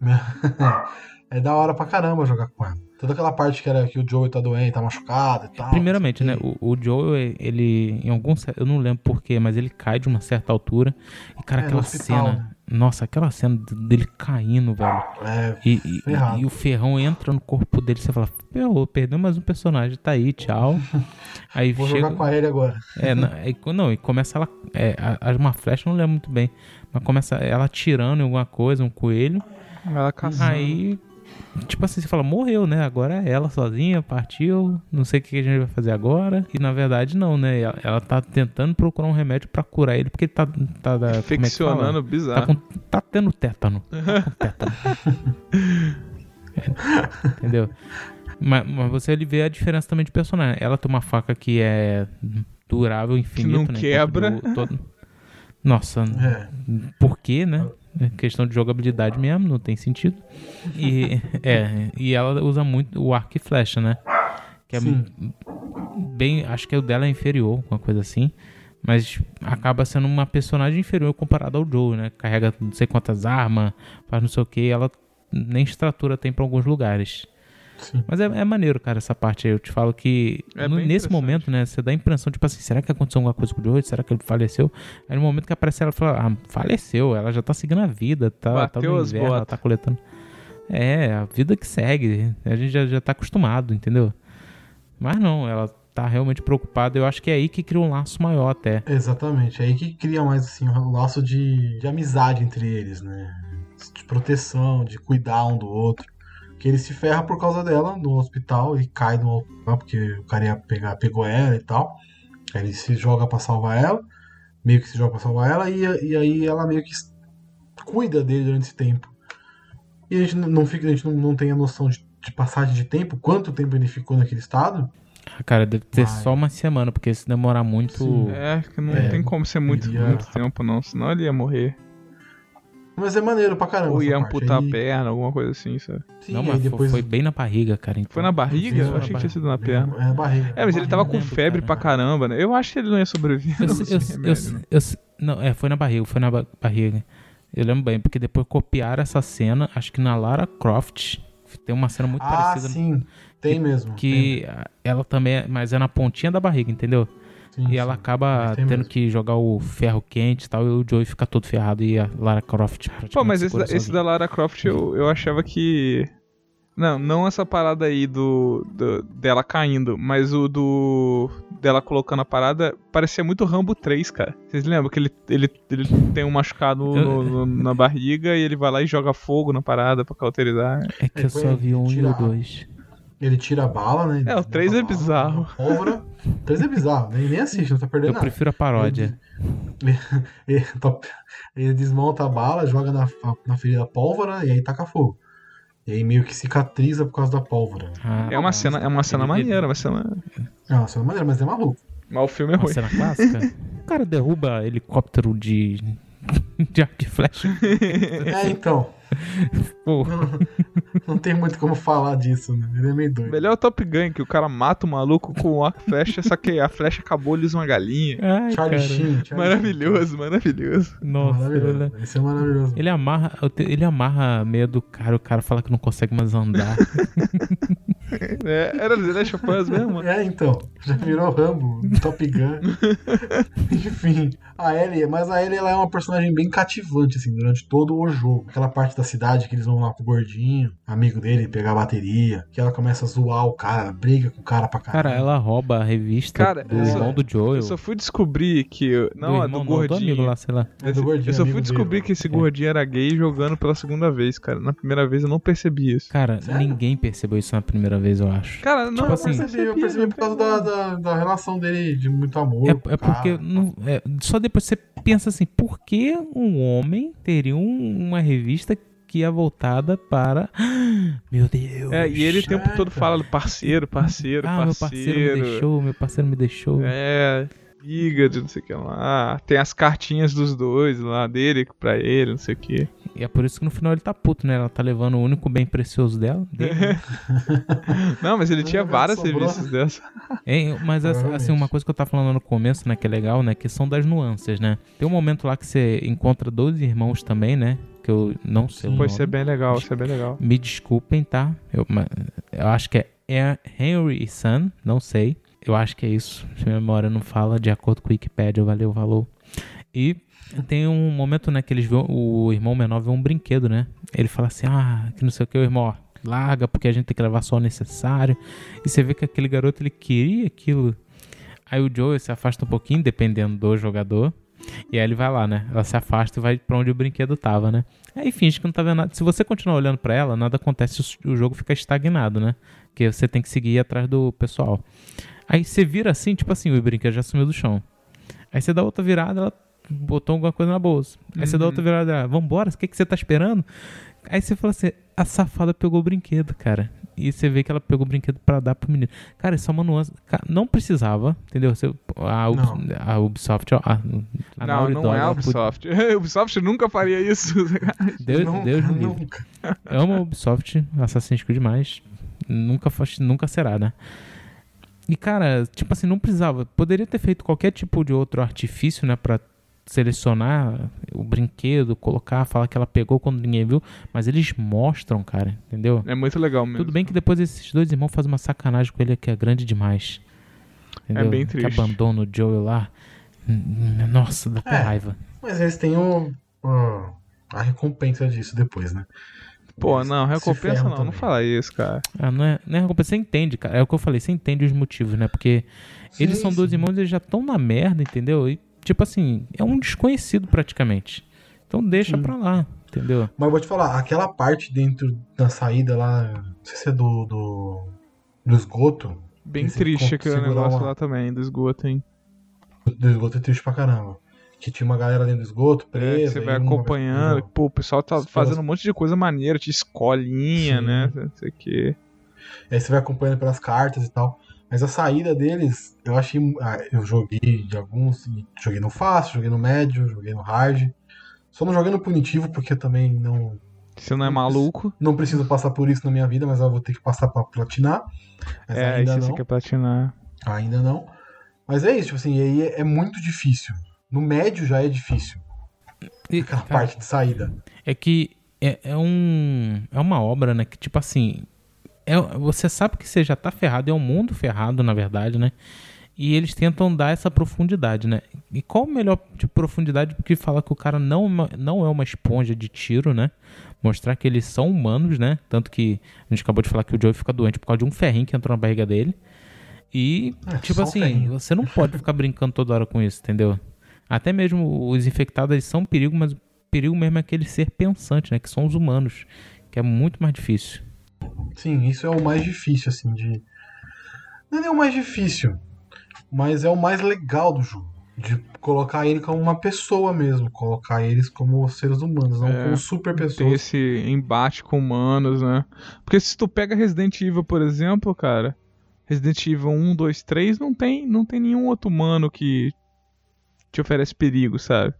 é da hora pra caramba jogar com ela. Toda aquela parte que era que o Joey tá doente, tá machucado e tal. Primeiramente, né? o. O, Joel, ele, em algum. Eu não lembro porquê, mas ele cai de uma certa altura. E, cara, É, aquela hospital, cena. né? Nossa, aquela cena dele caindo, velho. É, E, e- Ferrado. e o ferrão entra no corpo dele. Você fala, Pô, perdeu mais um personagem, tá aí, tchau. Aí vou chega. jogar com a Ellie agora. É, não, é, não, e começa ela. É, a- a- uma flecha, eu não lembro muito bem. Mas começa ela atirando em alguma coisa, um coelho. Ela caçando. Aí, tipo assim, você fala, morreu, né? Agora é ela sozinha, partiu, não sei o que a gente vai fazer agora. E na verdade, não, né? Ela, ela tá tentando procurar um remédio pra curar ele, porque ele tá. tá é que? Infeccionando Tá, bizarro. com, tá tendo tétano. Tá com tétano. É, entendeu? Mas, mas você ele vê a diferença também de personagem. Ela tem uma faca que é durável, infinito, não né? quebra. todo- Nossa, É. por quê, né? É questão de jogabilidade mesmo, não tem sentido. E, é, e ela usa muito o arco e flecha, né? Que é Sim. bem. Acho que o dela é inferior, uma coisa assim. Mas acaba sendo uma personagem inferior comparada ao Joe, né? Carrega não sei quantas armas, faz não sei o que. Ela nem estrutura tem pra alguns lugares. Sim. Mas é, é maneiro, cara, essa parte aí. Eu te falo que É no- nesse momento, né, você dá a impressão, tipo assim, será que aconteceu alguma coisa com o Joe? Será que ele faleceu? Aí no momento que aparece ela, fala, ah, faleceu, ela já tá seguindo a vida, tá, tá Bateu no as inverno, ela tá coletando. É, a vida que segue. A gente já, já tá acostumado, entendeu? Mas não, ela tá realmente preocupada. Eu acho que é aí que cria um laço maior até. Exatamente. É aí que cria mais assim um laço de, de amizade entre eles, né? De proteção, de cuidar um do outro. Que ele se ferra por causa dela no hospital, ele cai no hospital porque o cara ia pegar, pegou ela e tal. Aí ele se joga pra salvar ela, meio que se joga pra salvar ela, e, e aí ela meio que cuida dele durante esse tempo. E a gente não- não fica, a gente não, não tem a noção de, de passagem de tempo, quanto tempo ele ficou naquele estado. Ah, Cara, deve ter Mas- só uma semana, porque se demorar muito. Sim. É, que não É, tem como ser muito, iria- muito tempo, não. Senão ele ia morrer. Mas é maneiro pra caramba. Ou ia amputar Aí- a perna, alguma coisa assim, sabe? Sim, não, mas depois foi bem na barriga, cara. Então. Foi na barriga? Sim, Eu achei que tinha sido na perna. É na barriga. É, mas ele tava com lembro, febre cara. pra caramba, né? Eu acho que ele não ia sobreviver. Eu, sem eu, remédio, eu, não. eu, não, é, foi na barriga, foi na ba- barriga. Eu lembro bem, porque depois copiaram essa cena, acho que na Lara Croft. Tem uma cena muito Ah, parecida. sim. Tem mesmo. Que ah, ela também, é- mas é na pontinha da barriga, entendeu? Sim, E ela sim. acaba tendo mesmo. que jogar o ferro quente e tal, e o Joey fica todo ferrado e a Lara Croft praticamente Pô, mas esse, da- esse da Lara Croft eu, eu achava que. Não, não essa parada aí do, do- dela caindo, mas o do. dela colocando a parada parecia muito Rambo 3, cara. Vocês lembram que ele, ele, ele tem um machucado no- no- na barriga e ele vai lá e joga fogo na parada pra cauterizar? É que eu só vi o 1 e o 2. Ele tira a bala, né? É, o três Bota é a bala, bizarro. Pólvora. O 3 é bizarro. Nem, nem assiste, não tá perdendo Eu nada. prefiro a paródia. Ele, tá- ele desmonta a bala, joga na, na ferida a pólvora e aí taca fogo. E aí meio que cicatriza por causa da pólvora. Ah, É uma cena, é uma cena Ele- ele- maneira, uma cena. É uma cena maneira, mas é maluco. Mas o filme é Uma ruim. cena clássica. O cara derruba helicóptero de. de arco e flecha. É, então. Pô, Não tem muito como falar disso, né? Ele é meio doido. Melhor Top Gun, que o cara mata o maluco com o arco e flecha, só que a flecha acabou, ele usa uma galinha. ai, Charlie cara. Sheen. Charlie Maravilhoso, maravilhoso. Nossa, Maravilhoso. ele, Esse é maravilhoso. ele amarra, ele amarra meio do cara, o cara fala que não consegue mais andar. É, era The Last of Us mesmo? É, então. Já virou Rambo, Top Gun. Enfim, a Ellie, mas a Ellie ela é uma personagem bem cativante, assim, durante todo o jogo. Aquela parte da cidade que eles vão lá pro gordinho, amigo dele, pegar a bateria, que ela começa a zoar o cara, briga com o cara pra caralho. Cara, ela rouba a revista Cara, do eu só- irmão do Joel. Eu só fui descobrir que. Não, do é irmão, do não, gordinho. amigo lá, sei lá. É do gordinho, eu só fui descobrir dele. que esse gordinho era gay jogando pela segunda vez, cara. Na primeira vez eu não percebi isso. Cara, Sério? ninguém percebeu isso na primeira vez, eu acho. Cara, não, eu assim, percebi, eu percebi por causa da, da, da relação dele de muito amor. É, é porque cara. não- é, só depois você pensa assim, por que um homem teria um- uma revista que é voltada para. Meu Deus! É, e ele o tempo todo fala do parceiro, parceiro, ah, meu parceiro me deixou, meu parceiro me deixou. É, liga de não sei o que lá. Tem as cartinhas dos dois lá, dele pra ele, não sei o que. E é por isso que no final ele tá puto, né? Ela tá levando o único bem precioso dela. dele, né? Não, mas ele tinha sobrou. revistas dessa. É, mas assim, Provavelmente. uma coisa que eu tava falando no começo, né, que é legal, né, que são das nuances, né? Tem um momento lá que você encontra dois irmãos também, né? Que eu não sei Pô, isso é bem legal, isso é bem legal. Me desculpem, tá? Eu, eu acho que é- é Henry e Son, não sei. Eu acho que é isso. Se minha memória não fala, de acordo com o Wikipedia, valeu, valor. E tem um momento, né, que eles vê, o irmão menor vê um brinquedo, né? Ele fala assim, ah, que não sei o que, o irmão, ó, larga, porque a gente tem que levar só o necessário. E você vê que aquele garoto, ele queria aquilo. Aí o Joe se afasta um pouquinho, dependendo do jogador. E aí ele vai lá, né? Ela se afasta e vai pra onde o brinquedo tava, né? Aí finge que não tá vendo nada. Se você continuar olhando pra ela, nada acontece, o jogo fica estagnado, né? Porque você tem que seguir atrás do pessoal. Aí você vira assim, tipo assim, o brinquedo já sumiu do chão. Aí você dá outra virada, ela botou alguma coisa na bolsa. Aí você dá outra virada, ela, vambora, o que, que você tá esperando? Aí você fala assim, a safada pegou o brinquedo, cara. E você vê que ela pegou o brinquedo pra dar pro menino. Cara, isso é uma nuance. Não precisava, entendeu? Você, a, Não. a Ubisoft, ó, a, a não, Naughty não Dog, é a ela podia- Ubisoft. A Ubisoft nunca faria isso. Deus, nunca, Deus me livre. nunca. Amo a Ubisoft, Assassin's Creed demais. Nunca, nunca será, né? E, cara, tipo assim, não precisava. Poderia ter feito qualquer tipo de outro artifício, né? Pra selecionar o brinquedo, colocar, falar que ela pegou quando ninguém viu. Mas eles mostram, cara, entendeu? É muito legal mesmo. Tudo bem que depois esses dois irmãos fazem uma sacanagem com ele que é grande demais. Entendeu? bem Que triste. abandona o Joel lá. Nossa, dá É. raiva. Mas eles têm o, o- a recompensa disso depois, né? Pô, Eles não, recompensa não, não também. fala isso, cara. Ah, não é, não é recompensa, você entende, cara. É o que eu falei, você entende os motivos, né? Porque eles Sim, são dois sim. irmãos, eles já estão na merda, entendeu? E, tipo assim, é um desconhecido praticamente. Então deixa Sim. pra lá, entendeu? Mas eu vou te falar, aquela parte dentro da saída lá, não sei se é do, do, do esgoto. Bem Você triste aquele negócio uma- lá também, do esgoto, hein? Do esgoto é triste pra caramba. Que tinha uma galera dentro do esgoto, É, presa. você e vai uma- acompanhando. Pô, o pessoal tá fazendo um monte de coisa maneira, de escolinha, Sim. né? Não sei o que. Aí você vai acompanhando pelas cartas e tal. Mas a saída deles, eu achei. ah, Eu joguei de alguns. Joguei no fácil, joguei no médio, joguei no hard. Só não joguei no punitivo, porque eu também não, Você não é maluco. não preciso passar por isso na minha vida, mas eu vou ter que passar pra platinar. Mas é, aí ainda não. você quer platinar. Ainda não. Mas é isso, tipo assim, e aí é, é muito difícil. No médio já é difícil. E, Aquela cara, parte de saída. é que é, é um. É uma obra, né? Que, tipo assim. É, você sabe que você já tá ferrado, é um mundo ferrado, na verdade, né? E eles tentam dar essa profundidade, né? E qual o melhor de profundidade do que falar que o cara não, é uma- não é uma esponja de tiro, né? Mostrar que eles são humanos, né? Tanto que a gente acabou de falar que o Joey fica doente por causa de um ferrinho que entrou na barriga dele. E, É, tipo assim, ferrinho. você não pode ficar brincando toda hora com isso, entendeu? Até mesmo os infectados, eles são um perigo, mas o perigo mesmo é aquele ser pensante, né? Que são os humanos, que é muito mais difícil. Sim, isso é o mais difícil, assim, de. Não é nem o mais difícil, mas é o mais legal do jogo. De colocar ele como uma pessoa mesmo, colocar eles como seres humanos, não É, como super Ter pessoas. esse embate com humanos, né? Porque se tu pega Resident Evil, por exemplo, cara, Resident Evil 1, 2, 3, não tem, não tem nenhum outro humano que te oferece perigo, sabe?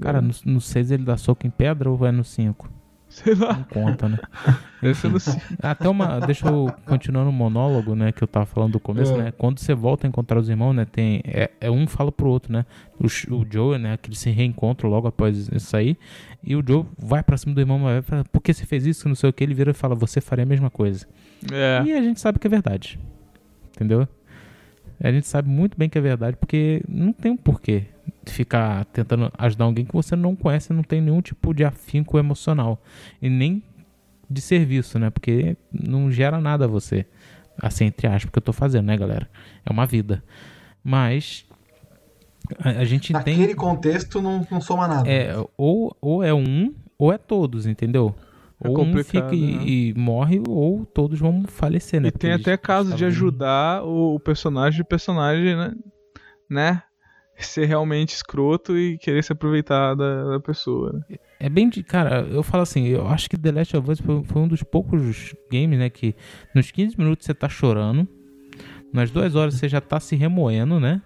Cara, no, no 6 ele dá soco em pedra ou vai no 5? Sei lá. Não conta, né? Cinco. Até uma. Deixa eu continuar no monólogo, né? Que eu tava falando do começo, É. né? Quando você volta a encontrar os irmãos, né? Tem. É, é um fala pro outro, né? O, o Joe, né? Que eles se reencontram logo após isso aí. E o Joe vai pra cima do irmão e fala, por que você fez isso? Não sei o que. Ele vira e fala, você faria a mesma coisa. É. E a gente sabe que é verdade. Entendeu? A gente sabe muito bem que é verdade, porque não tem um porquê ficar tentando ajudar alguém que você não conhece, não tem nenhum tipo de afinco emocional. E nem de serviço, né? Porque não gera nada a você. Assim, entre aspas, que eu tô fazendo, né, galera? É uma vida. Mas a, a gente tem. Naquele contexto não, não soma nada. É, ou, ou é um, ou é todos, entendeu? É ou um fica e, né? e morre, ou todos vão falecer, né? E tem Porque até caso de estavam- ajudar o, personagem, o personagem, né? né? Ser realmente escroto e querer se aproveitar da, da pessoa. né? É bem de. Cara, eu falo assim, eu acho que The Last of Us foi, foi um dos poucos games, né? Que nos 15 minutos você tá chorando, nas duas horas você já tá se remoendo, né?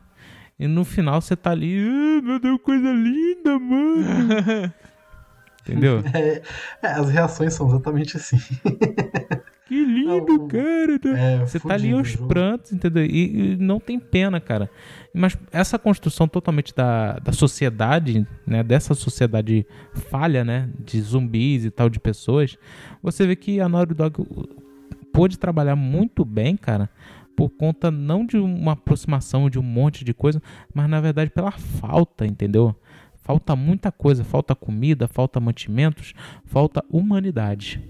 E no final você tá ali, ah, meu Deus, coisa linda, mano. Entendeu? É, as reações são exatamente assim. Que lindo, Não, cara. tá? É, Você tá ali fudido aos o jogo. prantos, entendeu? E, e não tem pena, cara. Mas essa construção totalmente da, da sociedade, né? Dessa sociedade falha, né? De zumbis e tal, de pessoas. Você vê que a Naughty Dog pôde trabalhar muito bem, cara. Por conta não de uma aproximação de um monte de coisa, mas na verdade pela falta, entendeu? Falta muita coisa, falta comida, falta mantimentos, falta humanidade.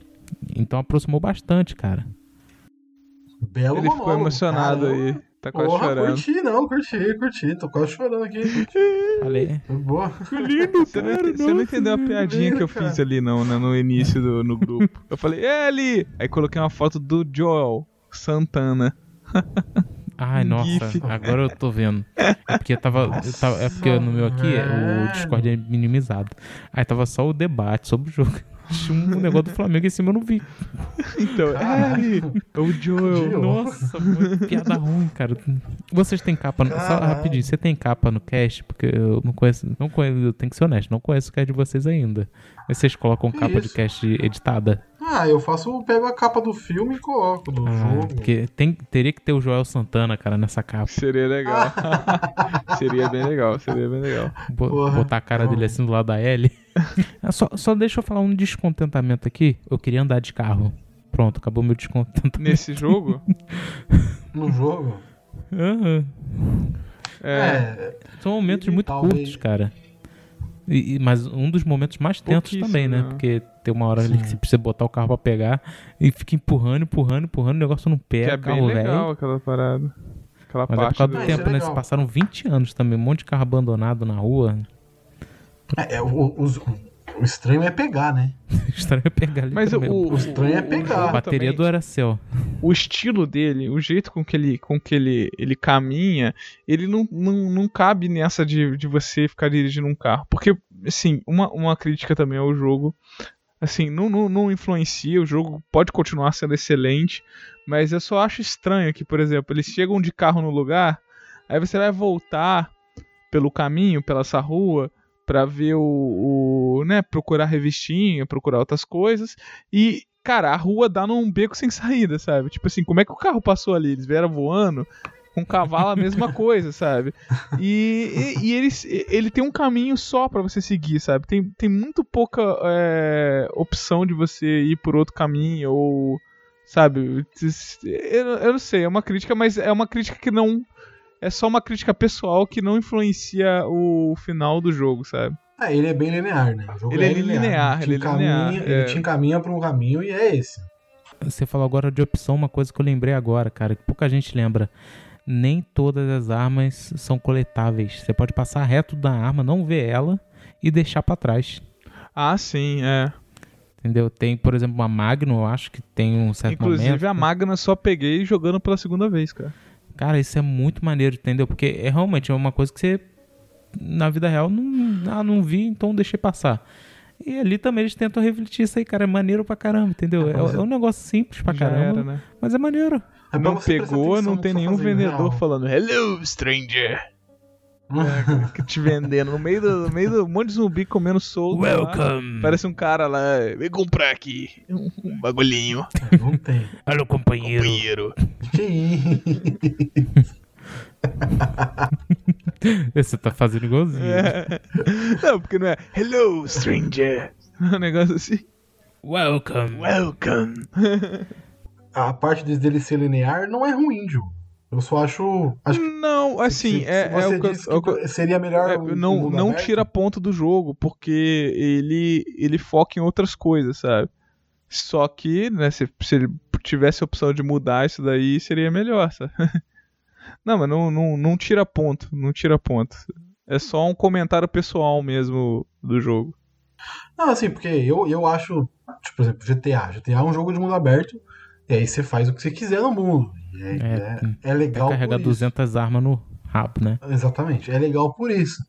Então aproximou bastante, cara. Belo Ele ficou monólogo, emocionado cara. aí. Tá quase Porra, chorando. curti, não, curti, curti. Tô quase chorando aqui. Falei. Foi boa. lindo, Você não, ente- você não entendeu a piadinha que eu cara. fiz ali não, né, no início do no grupo. Eu falei, é ali! Aí coloquei uma foto do Joel Santana. Ai, nossa, gif. agora eu tô vendo. É porque tava. eu tava- é porque no meu aqui o. Discord é minimizado. Aí tava só o debate sobre o jogo. Tinha um negócio do Flamengo em cima eu não vi. Então, é Caralho. ali! É o Joel. Joel. Nossa, mano, piada ruim, cara. Vocês têm capa. No... Só rapidinho, você tem capa no cast? Porque eu não conheço. Não conheço, eu tenho que ser honesto, não conheço o cast de vocês ainda. Mas vocês colocam Que capa de isso? cast editada? Ah, eu faço, eu pego a capa do filme e coloco do Ah, jogo. porque tem, teria que ter o Joel Santana, cara, nessa capa. Seria legal. seria bem legal, seria bem legal. Bo- Porra. botar a cara dele assim do lado da L. Ah, só, só deixa eu falar um descontentamento aqui. Eu queria andar de carro. Pronto, acabou meu descontentamento. Nesse jogo, No jogo. Aham. é, É, São momentos E muito talvez- curtos, cara. E, e- mas um dos momentos mais tensos também, né? né? Porque tem uma hora ali que Sim. você precisa botar o carro pra pegar e fica empurrando, empurrando, empurrando, o negócio não que pega, é bem carro legal velho. aquela parada. Aquela Mas é por parte causa do... do tempo, é né? legal. Se passaram 20 anos também, um monte de carro abandonado na rua. É, é, o, os- o estranho é pegar, né? Estranho é pegar Mas o, também. o, O estranho é o- o pegar. A bateria do Aracel. o estilo dele, o jeito com que ele, com que ele, ele caminha, ele não, não, não cabe nessa de, de você ficar dirigindo um carro. Porque, assim, uma, uma crítica também ao jogo, assim, não, não, não influencia, o jogo pode continuar sendo excelente, mas eu só acho estranho que, por exemplo, eles chegam de carro no lugar, aí você vai voltar pelo caminho, pela essa rua, pra ver o, o né, procurar revistinha, procurar outras coisas, e, cara, a rua dá num beco sem saída, sabe? Tipo assim, como é que o carro passou ali? Eles vieram voando? Com cavalo a mesma coisa, sabe? E, e, e ele, ele tem um caminho só pra você seguir, sabe? Tem, tem muito pouca é, opção de você ir por outro caminho ou. Sabe? Eu, eu não sei, é uma crítica, mas é uma crítica que não. É só uma crítica pessoal que não influencia o final do jogo, sabe? É, ele é bem linear, né? O jogo Ele é linear, te ele é encaminha- linear, Ele é. te encaminha pra um caminho e é esse. Você falou agora de opção, uma coisa que eu lembrei agora, cara, que pouca gente lembra. Nem todas as armas são coletáveis. Você pode passar reto da arma, não ver ela e deixar pra trás. Ah, sim, é. Entendeu? Tem, por exemplo, uma Magnum, eu acho que tem um certo Inclusive momento. a Magna só peguei jogando pela segunda vez, cara. Cara, isso é muito maneiro, entendeu? Porque é realmente é uma coisa que você, na vida real, não, ah, não vi, então deixei passar. E ali também eles tentam refletir isso aí, cara. É maneiro pra caramba, entendeu? É, mas É, é um negócio simples pra caramba, era, né? mas é maneiro. É não pegou, não tem tá nenhum vendedor real. falando Hello, stranger. Né, que te vendendo no meio do, no meio do um monte de zumbi comendo solto. lá. Welcome. Parece um cara lá, vem comprar aqui um, um bagulhinho, Não tem. Alô, companheiro. companheiro. Que isso? Você tá fazendo igualzinho. É. Não, porque não é Hello, stranger. É um negócio assim. Welcome. Welcome. A parte desse dele ser linear não é ruim, Ju. Eu só acho. acho Não, assim, se- é, se é que é o que seria melhor. É, não não aberto, tira ponto do jogo, porque ele, ele foca em outras coisas, sabe? Só que, né, se, se ele tivesse a opção de mudar isso daí, seria melhor, sabe? Não, mas não, não, não tira ponto, não tira ponto. É só um comentário pessoal mesmo do jogo. Não, assim, porque eu, eu acho, tipo, por exemplo, GTA. GTA é um jogo de mundo aberto, e aí você faz o que você quiser no mundo. É, É, é, é legal carregar por isso. 200 armas no rabo, né? Exatamente, é legal por isso.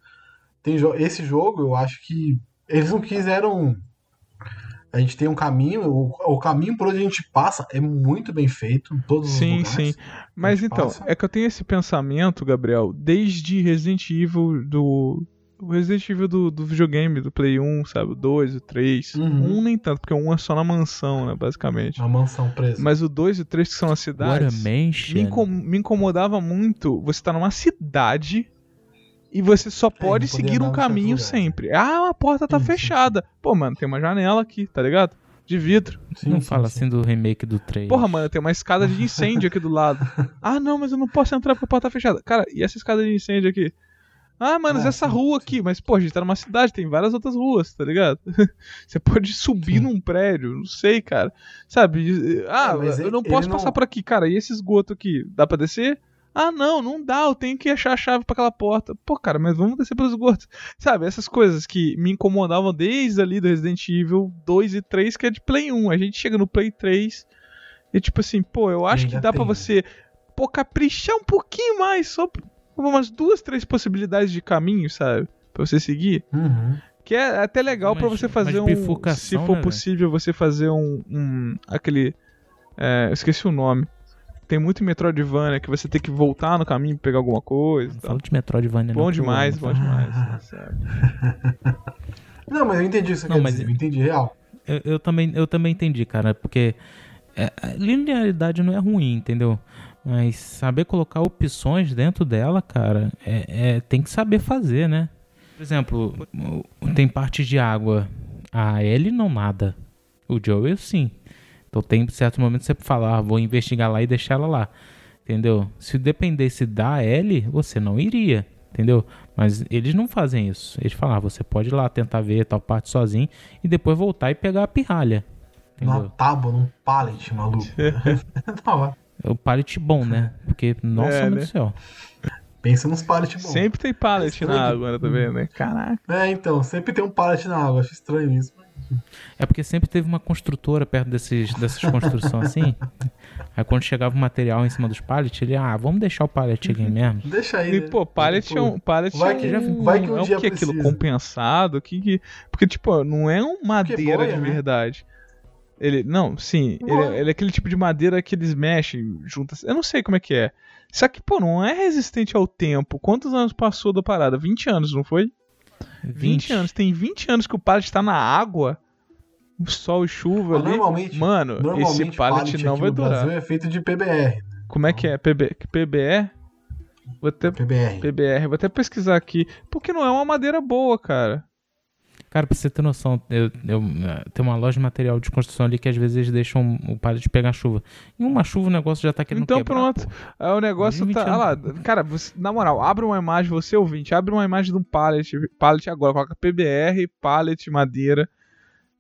Tem jo- esse jogo, eu acho que eles não quiseram. A gente tem um caminho, o, o caminho por onde a gente passa é muito bem feito, todos Sim, sim. Mas então, passa. é que eu tenho esse pensamento, Gabriel, desde Resident Evil do. O Resident Evil do, do videogame, do Play 1, sabe? O 2, o 3. Uhum. Um nem tanto, porque o 1 é só na mansão, né? Basicamente. Uma mansão presa. Mas o 2 e o 3, que são as cidades, me, incom- me incomodava muito você estar numa cidade e você só pode não poder seguir um caminho sempre. Ah, a porta tá Sim, sim, fechada. Pô, mano, tem uma janela aqui, tá ligado? De vidro. Sim, Não sim, fala sim. assim do remake do 3. Porra, mano, tem uma escada de incêndio aqui do lado. Ah, não, mas eu não posso entrar porque a porta tá fechada. Cara, e essa escada de incêndio aqui? Ah, mano, Ah, essa rua aqui. Mas, pô, a gente tá numa cidade, tem várias outras ruas, tá ligado? Você pode subir Sim. num prédio, não sei, cara. Sabe? Ah, É, eu ele- não posso ele não- passar por aqui, cara. E esse esgoto aqui? Dá pra descer? Ah, não, não dá, eu tenho que achar a chave pra aquela porta. Pô, cara, mas vamos descer pelo esgoto. Sabe, essas coisas que me incomodavam desde ali do Resident Evil 2 e 3, que é de Play 1. A gente chega no Play 3 e tipo assim, pô, eu acho que ainda dá pra tem, né? você, pô, caprichar um pouquinho mais, só umas duas, três possibilidades de caminho, sabe? Pra você seguir. Uhum. Que é até legal pra Mas- você fazer um. Se for né, possível, você fazer um. um aquele. É, eu esqueci o nome. Tem muito Metroidvania que você tem que voltar no caminho pra pegar alguma coisa. Não de Metroidvania. Bom não, eu demais, bom demais. né, sabe? Não, mas eu entendi isso Não, mas- dizer, eu entendi real. Eu, eu também, eu também entendi, cara, porque é, linearidade não é ruim, entendeu? Mas saber colocar opções dentro dela, cara, é, é- tem que saber fazer, né? Por exemplo, tem partes de água. A Ellie não nada. O Joel sim. Então tem certos momentos que você fala, ah, vou investigar lá e deixar ela lá. Entendeu? Se dependesse da Ellie, você não iria. Entendeu? Mas eles não fazem isso. Eles falam, ah, você pode ir lá tentar ver tal parte sozinho e depois voltar e pegar a pirralha. Numa Entendeu? tábua, num pallet, maluco. hora. É o pallet bom, né? Porque, nossa, É, meu né? Deus do céu. Pensa nos pallet bons. Sempre tem pallet Estranho. na água, né, também, né? Caraca. É, então, sempre tem um pallet na água. Acho estranho isso. É porque sempre teve uma construtora perto desses, dessas construções assim. Aí quando chegava o material em cima dos pallets, ele, ah, vamos deixar o pallet aqui mesmo. Deixa aí. E, né? pô, pallet é um. Pallet Vai é que- um, vai que um é o dia que aquilo? precisa. Compensado? Que, que, porque, tipo, não é um madeira boia, de né? verdade. Ele. Não, sim. Ele, Boia. ele é aquele tipo de madeira que eles mexem juntas. Eu não sei como é que é. Só que, pô, não é resistente ao tempo. Quantos anos passou da parada? 20 anos, não foi? 20, anos. Tem 20 anos que o pallet tá na água. Sol e chuva Mas ali. normalmente, Mano, normalmente esse pallet, não aqui vai durar. Brasil é feito de PBR. Como é que é? PB, PBE? Vou até, PBR. PBR, vou até pesquisar aqui. Porque não é uma madeira boa, cara. Cara, pra você ter noção, eu, eu, eh, tem uma loja de material de construção ali que às vezes eles deixam o pallet pegar chuva. Em uma chuva o negócio já tá querendo Então quebrar, pronto. pô. Aí o negócio tá. 20 Ah lá, cara, você- na moral, abre uma imagem, você ouvinte, abre uma imagem de um pallet, pallet agora, coloca PBR, pallet, madeira.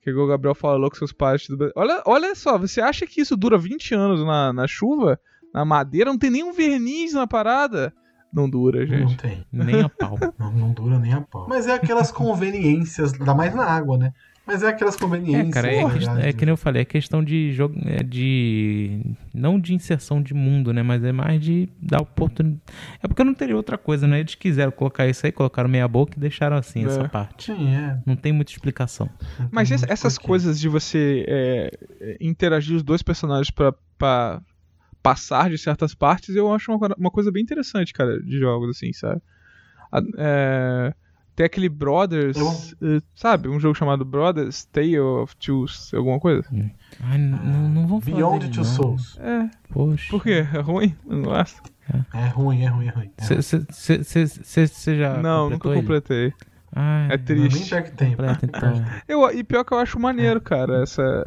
Que o Gabriel falou com seus pallets do Brasil. Olha, olha só, você acha que isso dura 20 anos na, na chuva? Na madeira? Não tem nenhum verniz na parada? Não dura, Não gente. tem. Nem a pau. Não, não dura nem a pau. Mas é aquelas conveniências, ainda mais na água, né? Mas é aquelas conveniências. É, cara, é, tá quest- ligado? é que nem eu falei, é questão de jogo, é de não de inserção de mundo, né, mas é mais de dar oportunidade. É porque não teria outra coisa, né? Eles quiseram colocar isso aí, colocaram meia boca e deixaram assim É. essa parte. Sim, é. Não tem muita explicação. Não Mas tem ess- muito essas porquê. coisas de você é, interagir os dois personagens pra passar de certas partes, eu acho uma, uma coisa bem interessante, cara, de jogos, assim, sabe? É, tem aquele Brothers, Eu- eh, sabe? Um jogo chamado Brothers, Tale of Two, alguma coisa. Ai, não, não vamos falar Beyond dele, Two não. Souls. É, Poxa. por quê? É ruim? Não gosta? É ruim, é ruim, é ruim. É ruim. Você já não, nunca ele? completei. Ai, É Não, nem triste. perde tempo. completa, então. Eu, e pior que eu acho maneiro, cara, essa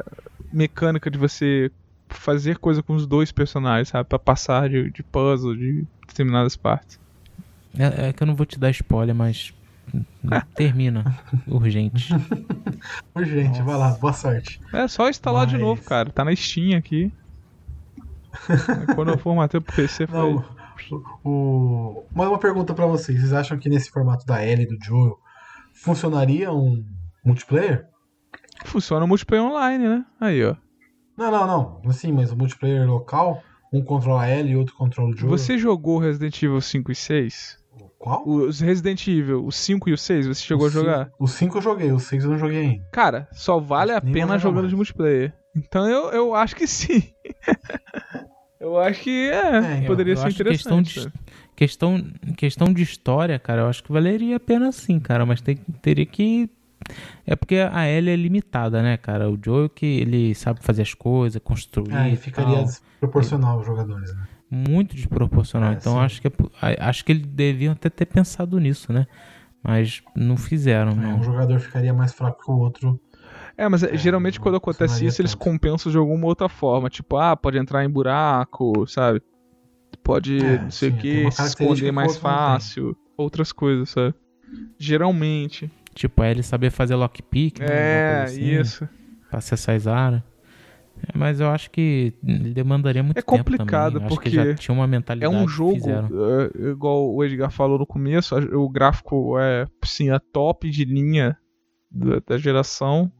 mecânica de você fazer coisa com os dois personagens, sabe? Pra passar de, de puzzle, de determinadas partes. É, é que eu não vou te dar spoiler, mas termina. Urgente. Urgente, vai lá, boa sorte. É só instalar de Mas- novo, cara. Tá na Steam aqui. Quando eu formatei pro PC foi. Não, o... Mas uma pergunta pra vocês. Vocês acham que nesse formato da e do Joel funcionaria um multiplayer? Funciona o multiplayer online, né? Aí, ó. Não, não, não. Assim, mas o multiplayer local, um controla Ellie e outro controla o Joel. Você jogou Resident Evil 5 e 6? Qual? Os Resident Evil, o 5 e o 6, você chegou O a jogar? cinco- Os 5 eu joguei, os 6 eu não joguei ainda. Cara, só vale a pena jogando mais. de multiplayer. Então eu, eu acho que sim. eu acho que é, É, poderia eu ser acho que questão interessante. de- sabe? Questão, questão de história, cara, eu acho que valeria a pena sim, cara, mas tem, teria que. É porque a Ellie é limitada, né, cara? O Joel que ele sabe fazer as coisas, construir. Aí e ficaria tal. desproporcional os jogadores, né? muito desproporcional. É, então sim. acho que é acho que eles deviam até ter pensado nisso, né? Mas não fizeram, É, não. um jogador ficaria mais fraco que o outro. É, mas é, geralmente quando acontece isso, eles compensam de alguma outra forma. Tipo, ah, pode entrar em buraco, sabe? Pode, É, não sei sim, o que, se esconder mais fácil. Outras coisas, sabe? Geralmente. Tipo, a Ellie saber fazer lockpick, né? É, assim, isso. Pra acessar as áreas. É, mas eu acho que demandaria muito É tempo complicado, também. Eu Acho que porque já tinha uma É mentalidade um que jogo, é, igual o Edgar falou no começo, o gráfico é, assim, a top de linha da, da geração.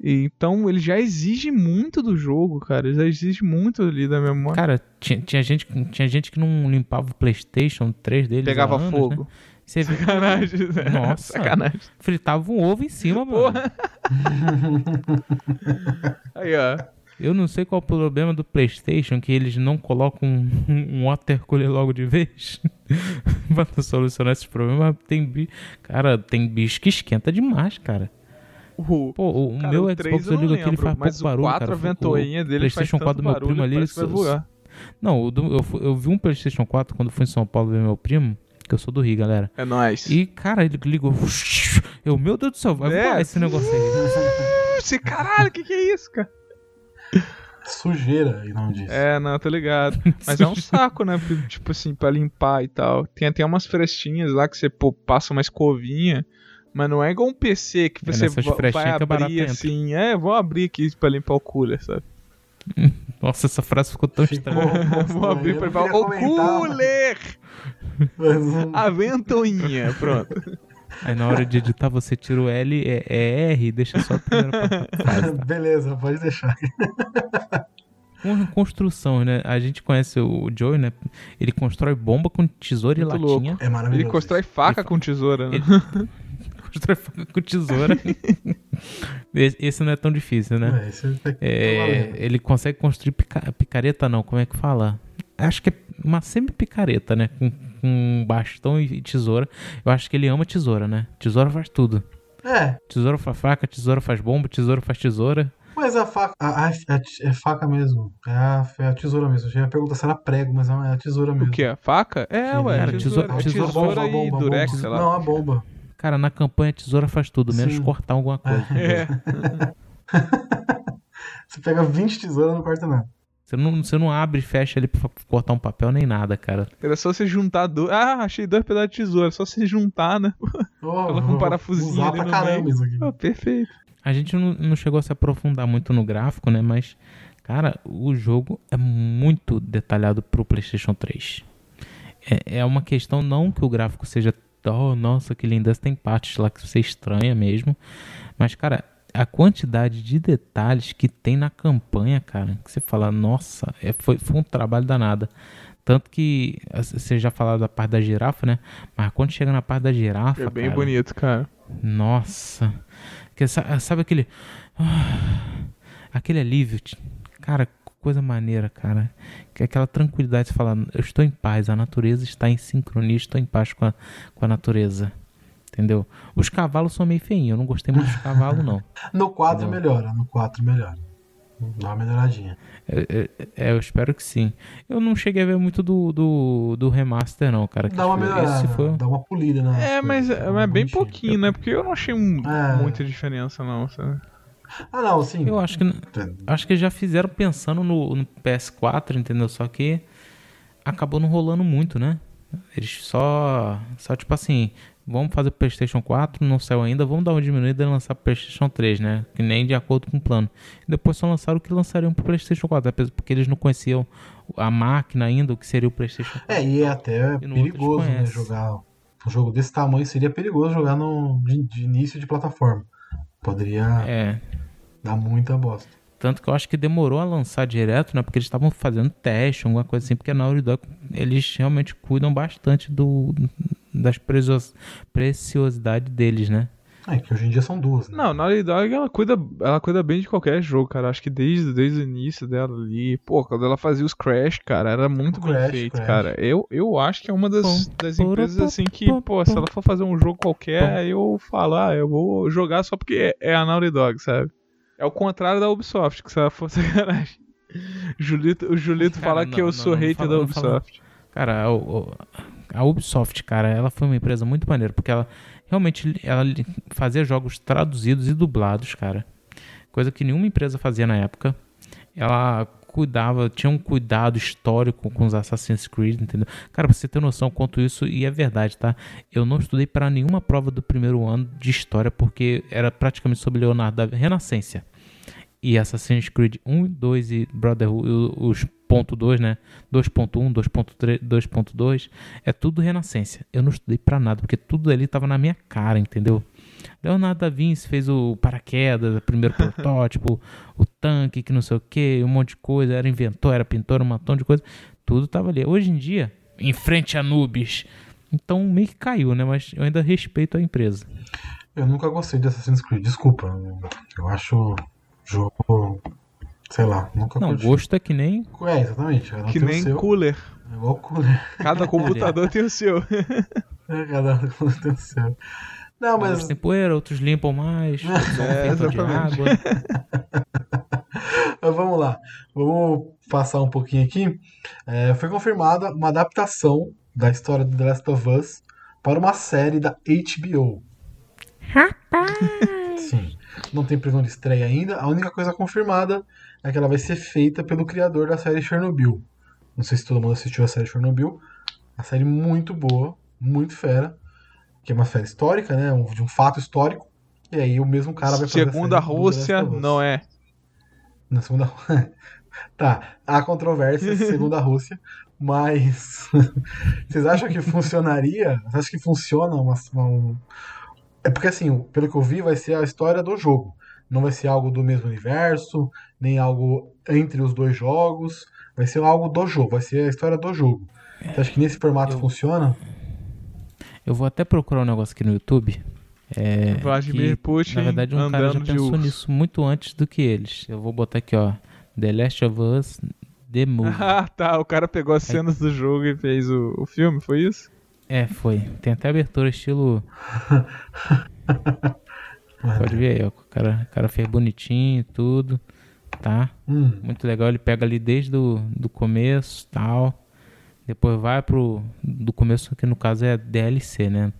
E, então ele já exige muito do jogo, cara. Ele já exige muito ali da memória. Cara, tinha, tinha, gente, tinha gente que não limpava o PlayStation 3 deles. há Pegava anos, fogo. Né? Você vê- Sacanagem, né? Nossa. Sacanagem. fritava um ovo em cima, mano. Porra. Aí, ó. Eu não sei qual é o problema do PlayStation, que eles não colocam um, um water cooler logo de vez pra solucionar esses problemas. mas Tem. Cara, tem bicho que esquenta demais, cara. O, Pô, o, cara, meu o Xbox 3 eu ligo aqui, ele faz pouco barulho, o 4, cara. a ventoinha o dele PlayStation tanto 4 do meu barulho, primo ali. Não, eu, fu- eu vi um PlayStation 4 quando fui em São Paulo ver meu primo, que eu sou do Rio, galera. É nóis. E, cara, ele ligou. Eu, meu Deus do céu, vai É. voar esse negócio aí. Esse caralho, o que, que é isso, cara? Sujeira, e não disso. É, não, tô ligado. Mas é um saco, né? Tipo assim, pra limpar e tal. Tem até umas frestinhas lá que você pô, passa uma escovinha. Mas não é igual um PC que É você va- vai abrir assim. É, vou abrir aqui pra limpar o cooler, sabe? Nossa, essa frase ficou tão estranha. vou abrir pra não o cooler! A ventoinha, pronto. Aí na hora de editar você tira o L, é, é R e deixa só a primeira frase. tá? Beleza, pode deixar. Com construção, né? A gente conhece o Joey, né? Ele constrói bomba com tesoura Muito e latinha. É maravilhoso. Ele constrói faca com tesoura, né? Ele- Constrói faca com tesoura. esse, não é tão difícil, né? É, esse tá- tá É, valendo. ele consegue construir pica- picareta, não, como é que fala? Acho que é uma semi-picareta, né? Com, com bastão e tesoura. Eu acho que ele ama tesoura, né? Tesoura faz tudo. É, Tesoura faz faca, tesoura faz bomba, tesoura faz tesoura. mas a faca. A, a- a- é faca mesmo. É a, é a tesoura mesmo. Eu já ia perguntar se era prego, mas é a tesoura mesmo. O que? A faca? É, Sim, ué. cara, tesoura, tesoura- é tesoura- tesoura bomba, e bomba, durex, bomba. sei lá. Não, a bomba. Cara, na campanha tesoura faz tudo, menos Sim. cortar alguma coisa. É. Você pega 20 tesouras não corta nada. Você não, você não abre e fecha ali pra cortar um papel nem nada, cara. Era só você juntar dois. Ah, achei dois pedaços de tesoura. Só você juntar, né? Oh, Coloca um parafusinho ali pra no caramba meio. isso aqui. Ah, perfeito. A gente não, não chegou a se aprofundar muito no gráfico, né? Mas, cara, o jogo é muito detalhado pro PlayStation 3. É, é uma questão não que o gráfico seja. Oh, nossa, que linda. Tem partes lá que você estranha mesmo. Mas, cara, a quantidade de detalhes que tem na campanha, cara, que você fala, nossa, é, foi, foi um trabalho danado. Tanto que você já falou da parte da girafa, né? Mas quando chega na parte da girafa. É bem cara, bonito, cara. nossa. Que, sa- sabe aquele. ah, aquele alívio. Cara, coisa maneira, cara. Que é aquela tranquilidade de falar, eu estou em paz, a natureza está em sincronia, estou em paz com a, com a natureza. Entendeu? Os cavalos são meio feinhos, eu não gostei muito dos cavalos, não. No 4 melhora, no 4 melhora. Dá uma melhoradinha. É, é, é, eu espero que sim. Eu não cheguei a ver muito do, do, do remaster, não, cara. Dá uma melhorada, foi... dá uma polida, né? É, mas é, é bem pouquinho, né? Porque eu não achei um, é. muita diferença, não, sabe? Ah, não, sim. Eu acho que acho que já fizeram pensando no, no PS4, entendeu? Só que acabou não rolando muito, né? Eles só só tipo assim, vamos fazer o PlayStation 4, não saiu ainda, vamos dar uma diminuída e lançar o PlayStation 3, né? Que nem de acordo com o plano. E depois só lançaram o que lançariam pro PlayStation 4, porque eles não conheciam a máquina ainda, o que seria o PlayStation 4. É, e é até perigoso, né? Jogar um jogo desse tamanho seria perigoso jogar no, de, de início de plataforma. Poderia é. dar muita bosta. Tanto que eu acho que demorou a lançar direto, né? Porque eles estavam fazendo teste, alguma coisa assim, porque na Naughty Dog eles realmente cuidam bastante do, das preciosidades deles, né? É, que hoje em dia são duas, né? Não, Naughty Dog ela cuida, ela cuida bem de qualquer jogo, cara. Acho que desde, desde o início dela ali. Pô, quando ela fazia os Crash, cara, era muito bem Crash, feito, Crash. cara. Eu, eu acho que é uma das, das empresas assim que, pô, se ela for fazer um jogo qualquer, eu falo, ah, eu vou jogar só porque é a Naughty Dog, sabe? É o contrário da Ubisoft, que se ela for sacanagem. Julito, o Julito cara, fala não, que eu não, sou não, hater da Ubisoft. Cara, o, a Ubisoft, cara, ela foi uma empresa muito maneira, porque ela realmente ela fazia jogos traduzidos e dublados, cara. Coisa que nenhuma empresa fazia na época. Ela cuidava, tinha um cuidado histórico com os Assassin's Creed, entendeu? Cara, pra você ter noção quanto isso, e é verdade, tá? Eu não estudei para nenhuma prova do primeiro ano de história, porque era praticamente sobre Leonardo da Renascença e Assassin's Creed 1, 2 e Brotherhood, os ponto .2, né? 2.1, 2.3, 2.2, é tudo renascença. Eu não estudei para nada, porque tudo ali tava na minha cara, entendeu? Leonardo da Vinci fez o paraquedas, o primeiro protótipo, o tanque, que não sei o que, um monte de coisa, era inventor, era pintor, um montão de coisa, tudo tava ali. Hoje em dia, em frente a Nubes, então meio que caiu, né? Mas eu ainda respeito a empresa. Eu nunca gostei de Assassin's Creed, desculpa. Eu acho Jogo. Sei lá, nunca Não, curti. gosto é que nem. É, exatamente. que nem cooler. É igual cooler. Cada computador tem o seu. é, cada computador tem o seu. Não, mas. Uns tem poeira, outros limpam mais. é, de água. mas vamos lá. Vamos passar um pouquinho aqui. É, foi confirmada uma adaptação da história do The Last of Us para uma série da HBO. Rapaz! Sim. Não tem previsão de estreia ainda. A única coisa confirmada é que ela vai ser feita pelo criador da série Chernobyl. Não sei se todo mundo assistiu a série Chernobyl. Uma série muito boa, muito fera. Que é uma série histórica, né? Um, de um fato histórico. E aí o mesmo cara vai fazer Segunda a Rússia, não é. Na segunda Tá, há controvérsia segundo a Rússia, mas vocês acham que funcionaria? Vocês acham que funciona uma, uma, é porque, assim, pelo que eu vi, vai ser a história do jogo. Não vai ser algo do mesmo universo, nem algo entre os dois jogos. Vai ser algo do jogo, vai ser a história do jogo. Você acha que nesse formato eu... funciona? Eu vou até procurar um negócio aqui no YouTube. É, Vladimir que, Putin. Na verdade, um cara já pensou nisso muito antes do que eles. Eu vou botar aqui, ó. The Last of Us The Movie. Ah, tá. O cara pegou as cenas do jogo e fez o, o filme, foi isso? É, foi. Tem até abertura estilo. Pode ver aí, ó. O cara, o cara fez bonitinho tudo. Tá? Hum. Muito legal. Ele pega ali desde do, do começo tal. Depois vai pro. Do começo, que no caso é DLC, né?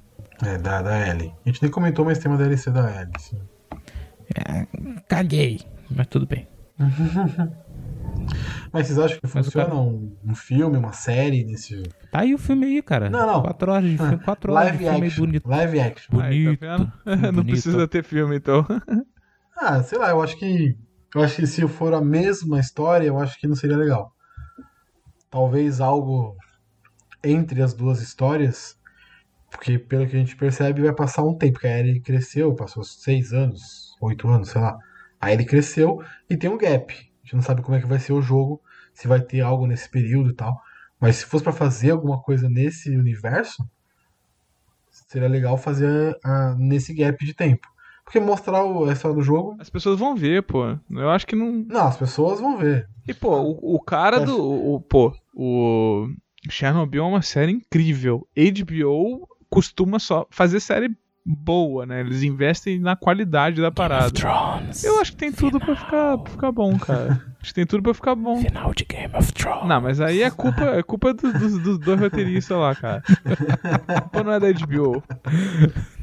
É, da, da L. A gente nem comentou, mas tem uma DLC da L, sim. É, caguei. Mas tudo bem. Mas vocês acham que funciona cara... um, um, filme, uma série nesse. Tá aí o filme aí, cara. Não, não. Quatro horas de filme, quatro horas Live de filme action. bonito. Live action. Bonito. Aí, tá não precisa ter filme, então. ah, sei lá, eu acho que. Eu acho que se for a mesma história, eu acho que não seria legal. Talvez algo entre as duas histórias. Porque pelo que a gente percebe, vai passar um tempo. Porque a Ellie cresceu, passou seis anos, oito anos, sei lá. Aí ele cresceu e tem um gap gente não sabe como é que vai ser o jogo, se vai ter algo nesse período e tal. Mas se fosse para fazer alguma coisa nesse universo, seria legal fazer uh, nesse gap de tempo. Porque mostrar o- a história do jogo. As pessoas vão ver, pô. Eu acho que não. Não, as pessoas vão ver. E, pô, o, o cara do. O, o- pô, o. Chernobyl é uma série incrível. HBO costuma só fazer série boa, né? Eles investem na qualidade da parada. Thrones. Eu acho que tem tudo pra ficar, pra ficar bom, cara. Acho que tem tudo pra ficar bom. Final de Game of Thrones. Não, mas aí é culpa, é culpa dos do, do, dois roteiristas lá, cara. A culpa não é da HBO.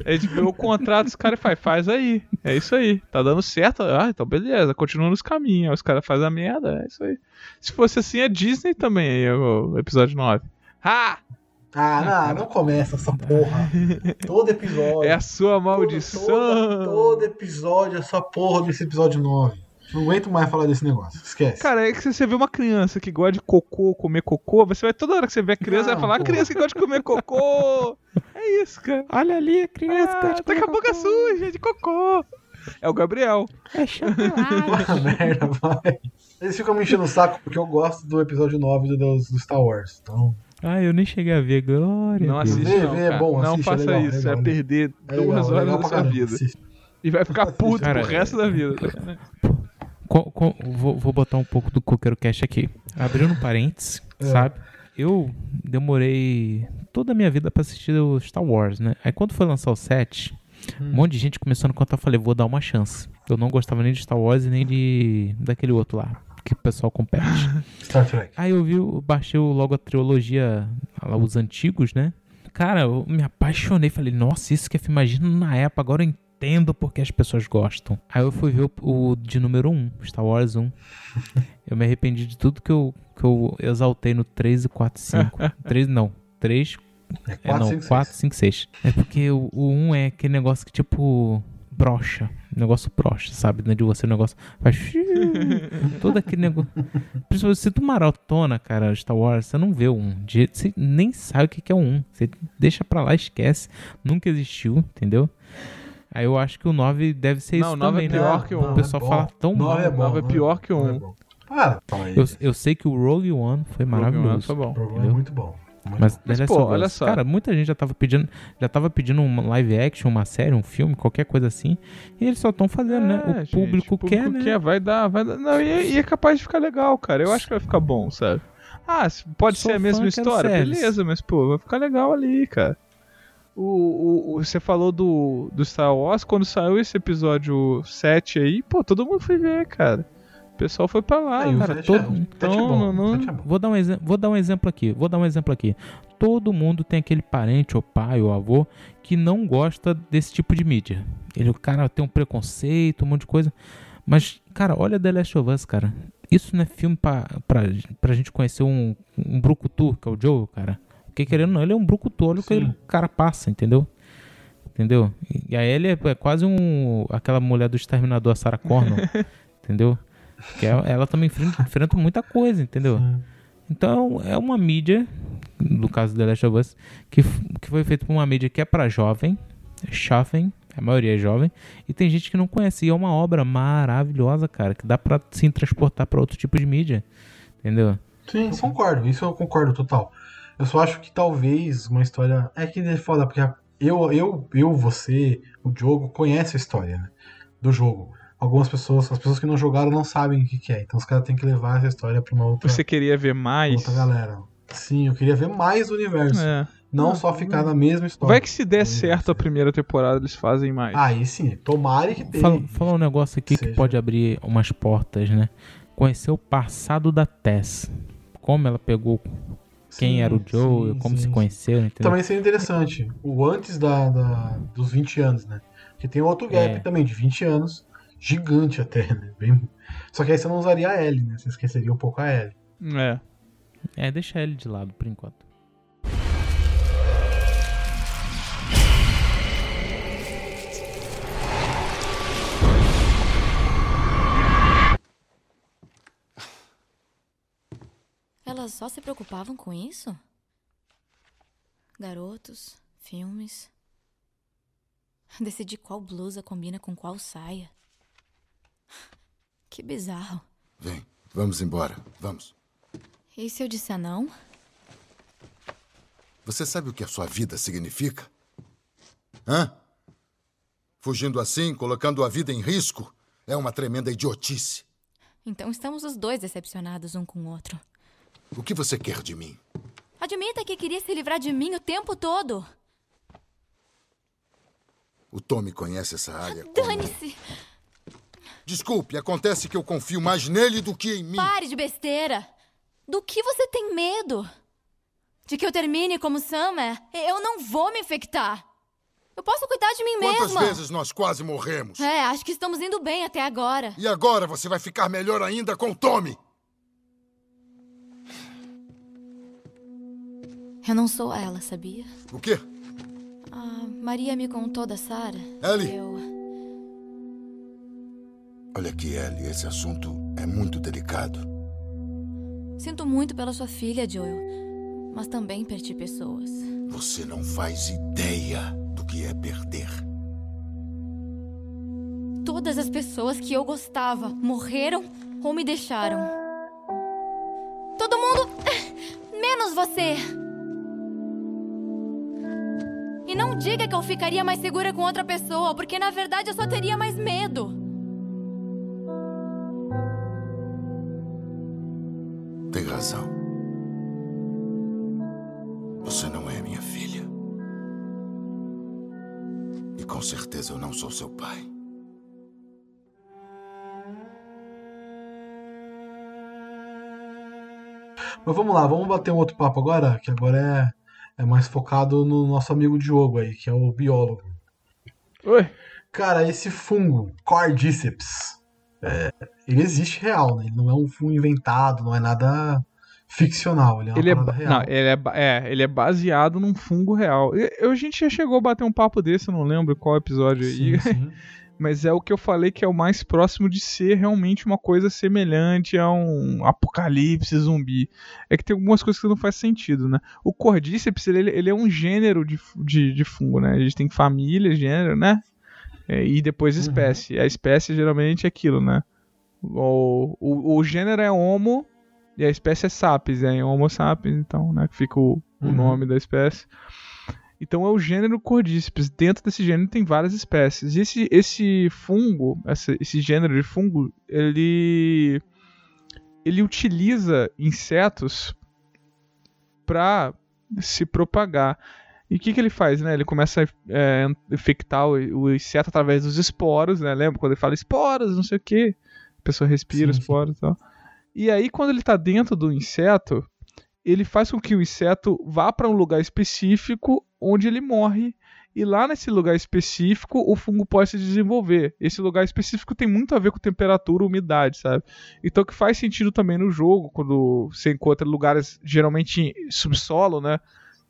A HBO contrata os caras e faz, faz aí. É isso aí. Tá dando certo. Ah, então beleza, continua nos caminhos. Os caras fazem a merda, é isso aí. Se fosse assim, é Disney também aí, o episódio 9. Ah! Ah, não, não começa essa porra. Todo episódio. É a sua todo, maldição! todo, todo episódio, essa porra desse episódio 9. Não aguento mais falar desse negócio. Esquece. Cara, é que você vê uma criança que gosta de cocô, comer cocô, você vai toda hora que você vê a criança, Não, vai falar, a criança que gosta de comer cocô! É isso, cara. Olha ali a criança. Ah, gosta de tá com a boca suja de cocô. É o Gabriel. É chocolate. Ah, merda, vai. Eles ficam me enchendo o saco porque eu gosto do episódio 9 do, do, do Star Wars. Então, ah, eu nem cheguei a ver. Glória. Não assiste, Vê, não, vê, é bom, não assiste, é faça legal, isso, é vai legal. perder é duas legal, é horas da sua vida. Assiste. E vai ficar puto Cara, pro resto da vida. Co- co- vou, vou botar um pouco do Coqueiro Cash aqui. Abrindo um parênteses, É. sabe? Eu demorei toda a minha vida pra assistir o Star Wars, né? Aí quando foi lançar o 7, Hum. um monte de gente começando a contar, eu falei, vou dar uma chance. Eu não gostava nem de Star Wars e nem de daquele outro lá, que o pessoal compete. Star Trek. Aí eu vi, eu baixei logo a trilogia, os antigos, né? Cara, eu me apaixonei. Falei, nossa, isso que eu imagino na época, agora eu entendo porque as pessoas gostam. Aí eu fui ver o, o de número 1, Star Wars 1. Eu me arrependi de tudo que eu, que eu exaltei no 3 e 4 e 5. 3 não, 3, É é 4, não, 5, 4, 5, 6. É porque o, o 1 é aquele negócio que tipo brocha, negócio brocha, sabe? De você o negócio faz todo aquele negócio. Principalmente se tu maratona, cara, Star Wars, você não vê o 1. De jeito- Você nem sabe o que é o 1. Você deixa pra lá, esquece. Nunca existiu, entendeu? Aí eu acho que o 9 deve ser Não, isso o 9 é também, pior né? que o O um. pessoal é bom. fala tão mal. Nove é bom. nove é nove pior que um. é aí. Eu, eu sei que o Rogue One foi maravilhoso. Foi bom. O problema é muito bom. Mas. Mas, pô, Us, olha só. Cara, muita gente já tava pedindo, já tava pedindo um live action, uma série, um filme, qualquer coisa assim. E eles só estão fazendo, né? É, O gente, público, o quer, né? vai dar, vai dar. Não, e, é- e é capaz de ficar legal, cara. Eu acho que vai ficar bom, sabe? Ah, pode Sou ser a mesma história, beleza, mas pô, vai ficar legal ali, cara. O, o, o- você falou do, do Star Wars, quando saiu esse episódio 7 aí, pô, todo mundo foi ver, cara. O pessoal foi pra lá, Aí, o cara. sete todo- é- então, é bom, não- é. Vou dar, um exe- vou dar um exemplo aqui. Vou dar um exemplo aqui. Todo mundo tem aquele parente, ou pai, ou avô, que não gosta desse tipo de mídia. Ele, o cara tem um preconceito, um monte de coisa. Mas, cara, olha The Last of Us, cara. Isso não é filme pra, pra, pra gente conhecer um, um brucutu, que é o Joe, cara. Porque querendo ou não, ele é um brucutu. Olha o que ele- o cara passa, entendeu? Entendeu? E a Ellie é, é quase um aquela mulher do Exterminador, a Sarah Connor. entendeu? Que ela, ela também enfrenta, enfrenta muita coisa, entendeu? Sim. Então é uma mídia, no caso do The Last of Us, que, que foi feita por uma mídia que é pra jovem, jovem, a maioria é jovem, e tem gente que não conhece. E é uma obra maravilhosa, cara, que dá pra sim transportar pra outro tipo de mídia, entendeu? Sim, concordo. Isso eu concordo total. Eu só acho que talvez uma história. É que é foda, porque eu, eu, eu, você, o Diogo, conhece a história né, do jogo. Algumas pessoas, as pessoas que não jogaram não sabem o que, que é. Então os caras têm que levar essa história pra uma outra, Você queria ver mais? outra galera. Sim, eu queria ver mais o universo. É. Não Ah, só ficar na mesma história. Vai que se der certo a primeira temporada, eles fazem mais. Aí sim, tomara que tenha. Fala, fala um negócio aqui que pode abrir umas portas, né? Conhecer o passado da Tess. Como ela pegou quem Sim, era o Joe, sim, como sim, se conheceram, entendeu? Também seria interessante. O antes da, da- dos 20 anos, né? Porque tem outro gap É. também, de 20 anos. Gigante até, né? Bem... Só que aí você não usaria a L, né? Você esqueceria um pouco a L. É. É, deixa ele de lado por enquanto. Elas só se preocupavam com isso? Garotos, filmes. Decidir qual blusa combina com qual saia. Que bizarro. Vem, vamos embora. Vamos. E se eu disser não? Você sabe o que a sua vida significa? Hã? Fugindo assim, colocando a vida em risco, é uma tremenda idiotice. Então estamos os dois decepcionados um com o outro. O que você quer de mim? Admita que queria se livrar de mim o tempo todo. O Tommy conhece essa área. como- Dane-se! Desculpe, acontece que eu confio mais nele do que em mim. Pare de besteira! Do que você tem medo? De que eu termine como Summer? Eu não vou me infectar. Eu posso cuidar de mim Quantas mesma. vezes nós quase morremos? É, acho que estamos indo bem até agora. E agora você vai ficar melhor ainda com o Tommy. Eu não sou ela, sabia? O quê? A Maria me contou da Sarah. Ellie. Eu. Olha aqui, Ellie, esse assunto é muito delicado. Sinto muito pela sua filha, Joel. Mas também perdi pessoas. Você não faz ideia do que é perder. Todas as pessoas que eu gostava morreram ou me deixaram. Todo mundo. menos você. E não diga que eu ficaria mais segura com outra pessoa, porque na verdade eu só teria mais medo. Certeza eu não sou seu pai. Mas vamos lá, vamos bater um outro papo agora, que agora é, é mais focado no nosso amigo Diogo aí, que é o biólogo. Oi. Cara, esse fungo, Cordyceps, é, ele existe real, né? Ele não é um fungo inventado, não é nada ficcional, ele é uma Ele é, real. não, ele, é, é, ele é baseado num fungo real. Eu, a gente já chegou a bater um papo desse, eu não lembro qual episódio aí. Sim, sim. Mas é o que eu falei que é o mais próximo de ser realmente uma coisa semelhante a um apocalipse zumbi. É que tem algumas coisas que não faz sentido, né? O Cordyceps, ele, ele é um gênero de, de, de fungo, né? A gente tem família, gênero, né? É, e depois espécie. A espécie geralmente é aquilo, né? O, o, o gênero é Homo e a espécie é Sapiens, é Homo sapiens, então, né? Que fica o, o Uhum. nome da espécie. Então é o gênero Cordyceps. Dentro desse gênero tem várias espécies. E esse, esse fungo, essa- esse gênero de fungo, ele ele utiliza insetos para se propagar. E o que, que ele faz, né? Ele começa a é, infectar o, o inseto através dos esporos, né? Lembra quando ele fala esporos, não sei o que? A pessoa respira Sim, sim. esporos e tal. E aí, quando ele tá dentro do inseto, ele faz com que o inseto vá para um lugar específico onde ele morre. E lá nesse lugar específico, o fungo pode se desenvolver. Esse lugar específico tem muito a ver com temperatura e umidade, sabe? Então, que faz sentido também no jogo, quando você encontra lugares geralmente em subsolo, né?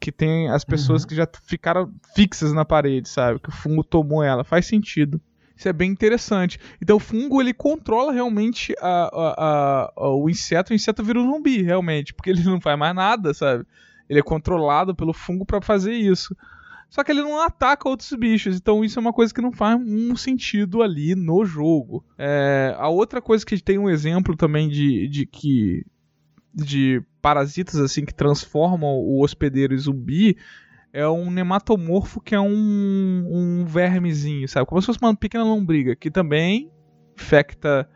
Que tem as pessoas Uhum. que já ficaram fixas na parede, sabe? Que o fungo tomou ela. Faz sentido. Isso é bem interessante. Então o fungo ele controla realmente a, a- a- o inseto. O inseto vira um zumbi, realmente. Porque ele não faz mais nada, sabe? Ele é controlado pelo fungo para fazer isso. Só que ele não ataca outros bichos. Então isso é uma coisa que não faz um sentido ali no jogo. É, a outra coisa que tem um exemplo também de, de que de parasitas assim que transformam o hospedeiro em zumbi é um nematomorfo que é um, um vermezinho, sabe? Como se fosse uma pequena lombriga, que também infecta,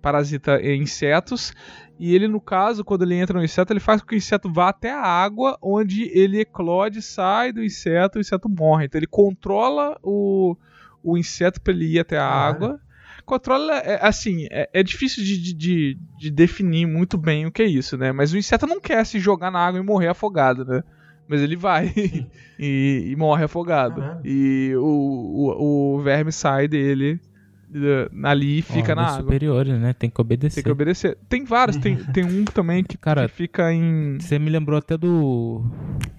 parasita insetos. E ele, no caso, quando ele entra no inseto, ele faz com que o inseto vá até a água, onde ele eclode, sai do inseto e o inseto morre. Então ele controla o, o inseto para ele ir até a Caralho. água. Controla, é, assim, é, é difícil de, de, de, de definir muito bem o que é isso, né? Mas o inseto não quer se jogar na água e morrer afogado, né? Mas ele vai e, e morre afogado. Caralho. E o, o, o verme sai dele ali e fica na água. superiores, né? Tem que obedecer. Tem que obedecer. Tem vários, tem, tem um também que, Cara, que fica em. Você me lembrou até do.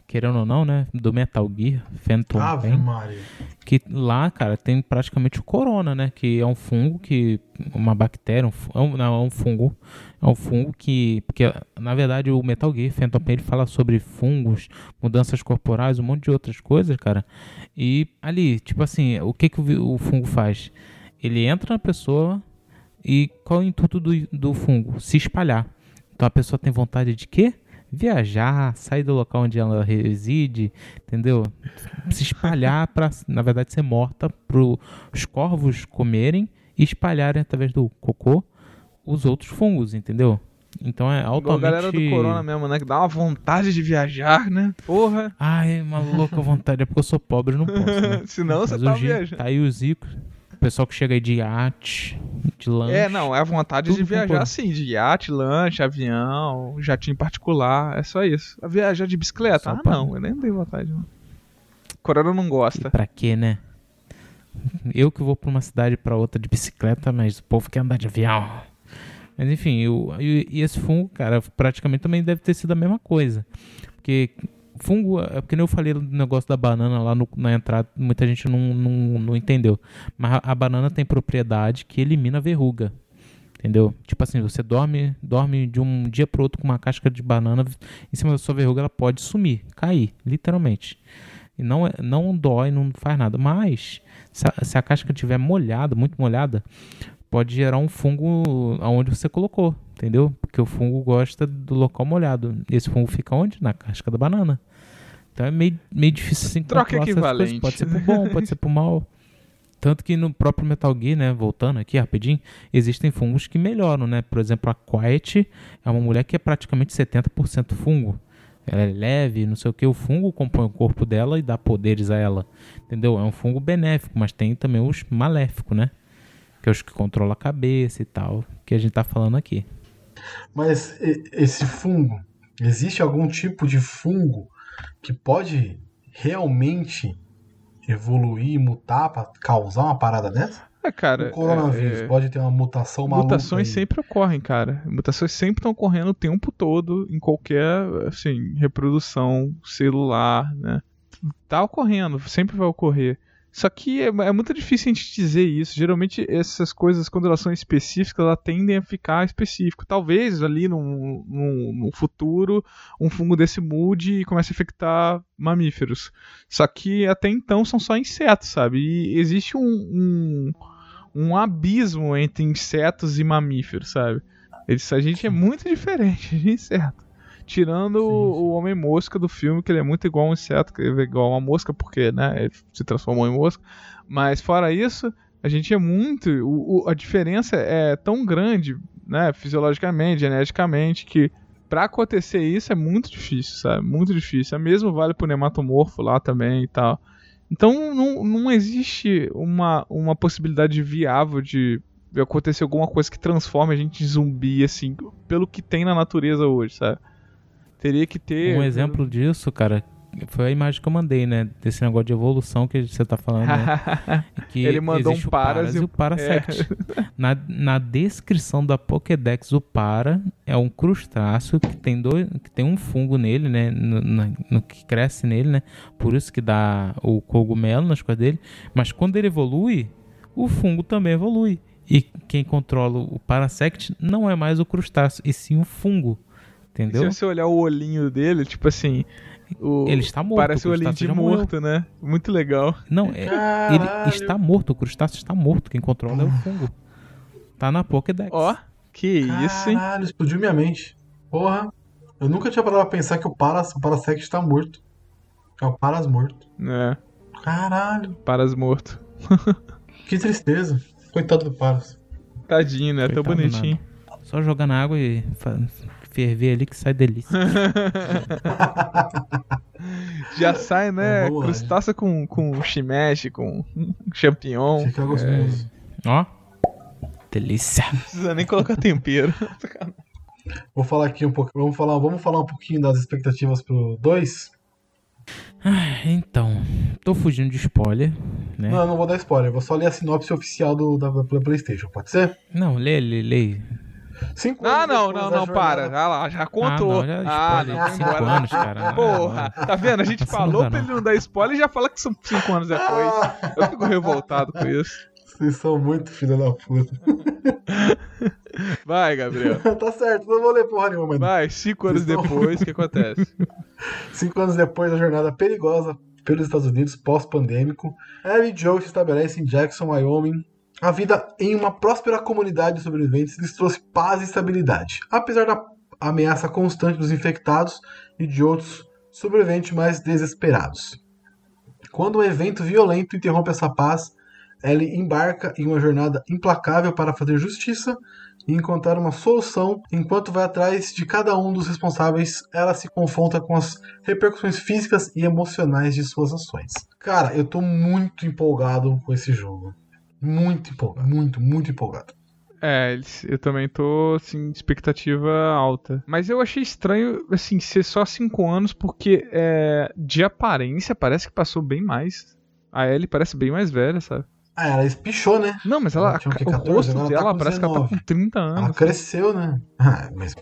Querendo ou não, né? Do Metal Gear, Phantom Ave Pain. Maria. Que lá, cara, tem praticamente o corona, né? Que é um fungo que. Uma bactéria, um, é um- não, é um fungo. É um fungo que. Porque, na verdade, o Metal Gear Phantom Pain ele fala sobre fungos, mudanças corporais, um monte de outras coisas, cara. E ali, tipo assim, o que, que o, fungo faz? Ele entra na pessoa e qual é o intuito do, do fungo? Se espalhar. Então a pessoa tem vontade de quê? viajar, sair do local onde ela reside, entendeu? Se espalhar para, na verdade, ser morta para os corvos comerem e espalharem através do cocô os outros fungos, entendeu? Então é Igual a altamente... galera do Corona mesmo, né? Que dá uma vontade de viajar, né? Porra. Ai, uma louca vontade. É porque eu sou pobre, não posso, né? Senão você Mas tá o Gi- viajando. Tá aí os ricos. O pessoal que chega aí de iate, de lanche. É, não, é a vontade de viajar sim, de iate, lanche, avião, jatinho particular, é só isso. A viajar de bicicleta? Só ah, pra- não, eu nem tenho vontade, não. Corona não gosta. Pra quê, né? Eu que vou pra uma cidade pra outra de bicicleta, mas o povo quer andar de avião. Mas enfim, eu, e, e esse fungo, cara, praticamente também deve ter sido a mesma coisa. Porque fungo, é porque nem eu falei do negócio da banana lá no- na entrada, muita gente não, não, não entendeu. Mas a, a banana tem propriedade que elimina a verruga. Entendeu? Tipo assim, você dorme, dorme de um dia pro outro com uma casca de banana em cima da sua verruga, ela pode sumir, cair, literalmente. E não, é- não dói, não faz nada. Mas, se a, se a casca estiver molhada, muito molhada, pode gerar um fungo aonde você colocou, entendeu? Porque o fungo gosta do local molhado. E esse fungo fica onde? Na casca da banana. Então é meio, meio difícil assim Troca equivalente. Pode ser pro bom, pode ser pro mal. Tanto que no próprio Metal Gear, né, voltando aqui rapidinho, existem fungos que melhoram, né? Por exemplo, a Quiet é uma mulher que é praticamente 70% fungo. Ela é leve, não sei o que, o fungo compõe o corpo dela e dá poderes a ela. Entendeu? É um fungo benéfico, mas tem também os maléficos, né? Que é os que controlam a cabeça e tal, que a gente tá falando aqui. Mas esse fungo, existe algum tipo de fungo que pode realmente evoluir e mutar pra causar uma parada dessa? É, cara. o coronavírus é- é- pode ter uma mutação maluca. Mutações aí. sempre ocorrem, cara. Mutações sempre estão ocorrendo o tempo todo em qualquer, assim, reprodução celular, né? Tá ocorrendo, sempre vai ocorrer. Só que é, é muito difícil a gente dizer isso. Geralmente essas coisas, quando elas são específicas, elas tendem a ficar específico. Talvez ali num, num, num futuro um fungo desse mude e comece a infectar mamíferos. Só que até então são só insetos, sabe? E existe um, um, um abismo entre insetos e mamíferos, sabe? Eles, a gente é muito diferente de inseto. Tirando Sim, o- sim. o Homem-Mosca do filme, que ele é muito igual a um inseto, que ele é igual a uma mosca, porque né, ele se transformou em mosca. Mas fora isso, a gente é muito. o- o- a diferença é tão grande, né, fisiologicamente, geneticamente, que pra acontecer isso é muito difícil, sabe? Muito difícil. O mesmo vale pro nematomorfo lá também e tal. Então não, não existe uma, uma possibilidade viável de acontecer alguma coisa que transforme a gente em zumbi, assim, pelo que tem na natureza hoje, sabe? Teria que ter. Um exemplo disso, cara, foi a imagem que eu mandei, né? Desse negócio de evolução que você tá falando, né? Que Ele mandou um paras e o- Parasect. Na, na descrição da Pokédex, o para é um crustáceo que tem, dois, que tem um fungo nele, né? No, na- no que cresce nele, né? Por isso que dá o cogumelo nas coisas dele. Mas quando ele evolui, o fungo também evolui. E quem controla o Parasect não é mais o crustáceo, e sim o fungo. Entendeu? Se você olhar o olhinho dele, tipo assim. O, Ele está morto. Parece o o olhinho de morreu. morto, né? Muito legal. Não, é, Caralho. ele está morto, o crustáceo está morto. Quem controla é o fungo. Tá na Pokédex. Ó, que isso, hein? Caralho, explodiu minha mente. Porra. Eu nunca tinha parado pra pensar que o Paras, o Parasect tá morto. É o Paras morto. É, Caralho. Paras morto. Que tristeza. Coitado do Paras. Tadinho, né? Tão Coitado bonitinho. Só jogar na água e ferver ali que sai delícia. Já sai, né? É, lá, crustácea com, com shimeji, com champignon. Fica gostoso. Ó. Delícia. Não precisa nem colocar tempero. Vou falar aqui um pouco. Vamos falar, vamos falar um pouquinho das expectativas pro 2? Então, tô fugindo de spoiler, né? Não, eu não vou dar spoiler. Vou só ler a sinopse oficial do, da, da PlayStation. Pode ser? Não, lê, lê, lê. Cinco Ah, anos não, não, não, para. Já lá, já contou. Ah, não, já Ah, spoiler não, cinco embora. anos, cara. Ah, Porra, tá vendo? A gente Assim não falou pra não. ele não dar spoiler e já fala que são cinco anos depois. Ah, Eu fico revoltado com isso. vocês são muito filha da puta. Vai, Gabriel. tá certo, não vou ler porra nenhuma, mano. Vai, cinco anos Vocês depois, o que acontece? Cinco anos depois da jornada perigosa pelos Estados Unidos pós-pandêmico, Ellie e Joe se estabelecem em Jackson, Wyoming. A vida em uma próspera comunidade de sobreviventes lhes trouxe paz e estabilidade. Apesar da ameaça constante dos infectados e de outros sobreviventes mais desesperados. Quando um evento violento interrompe essa paz, Ellie embarca em uma jornada implacável para fazer justiça e encontrar uma solução. Enquanto vai atrás de cada um dos responsáveis, ela se confronta com as repercussões físicas e emocionais de suas ações. Cara, eu tô muito empolgado com esse jogo. Muito empolgado, muito, muito empolgado. É, eu também tô, assim, expectativa alta. Mas eu achei estranho, assim, ser só 5 anos, porque é, de aparência parece que passou bem mais. A Ellie parece bem mais velha, sabe? Ah, ela espichou, né? Não, mas ela, Ela tinha o quê, o 14? rosto Agora ela dela tá com parece que ela tá com 19. 30 anos. Ela cresceu, né? Ah, mas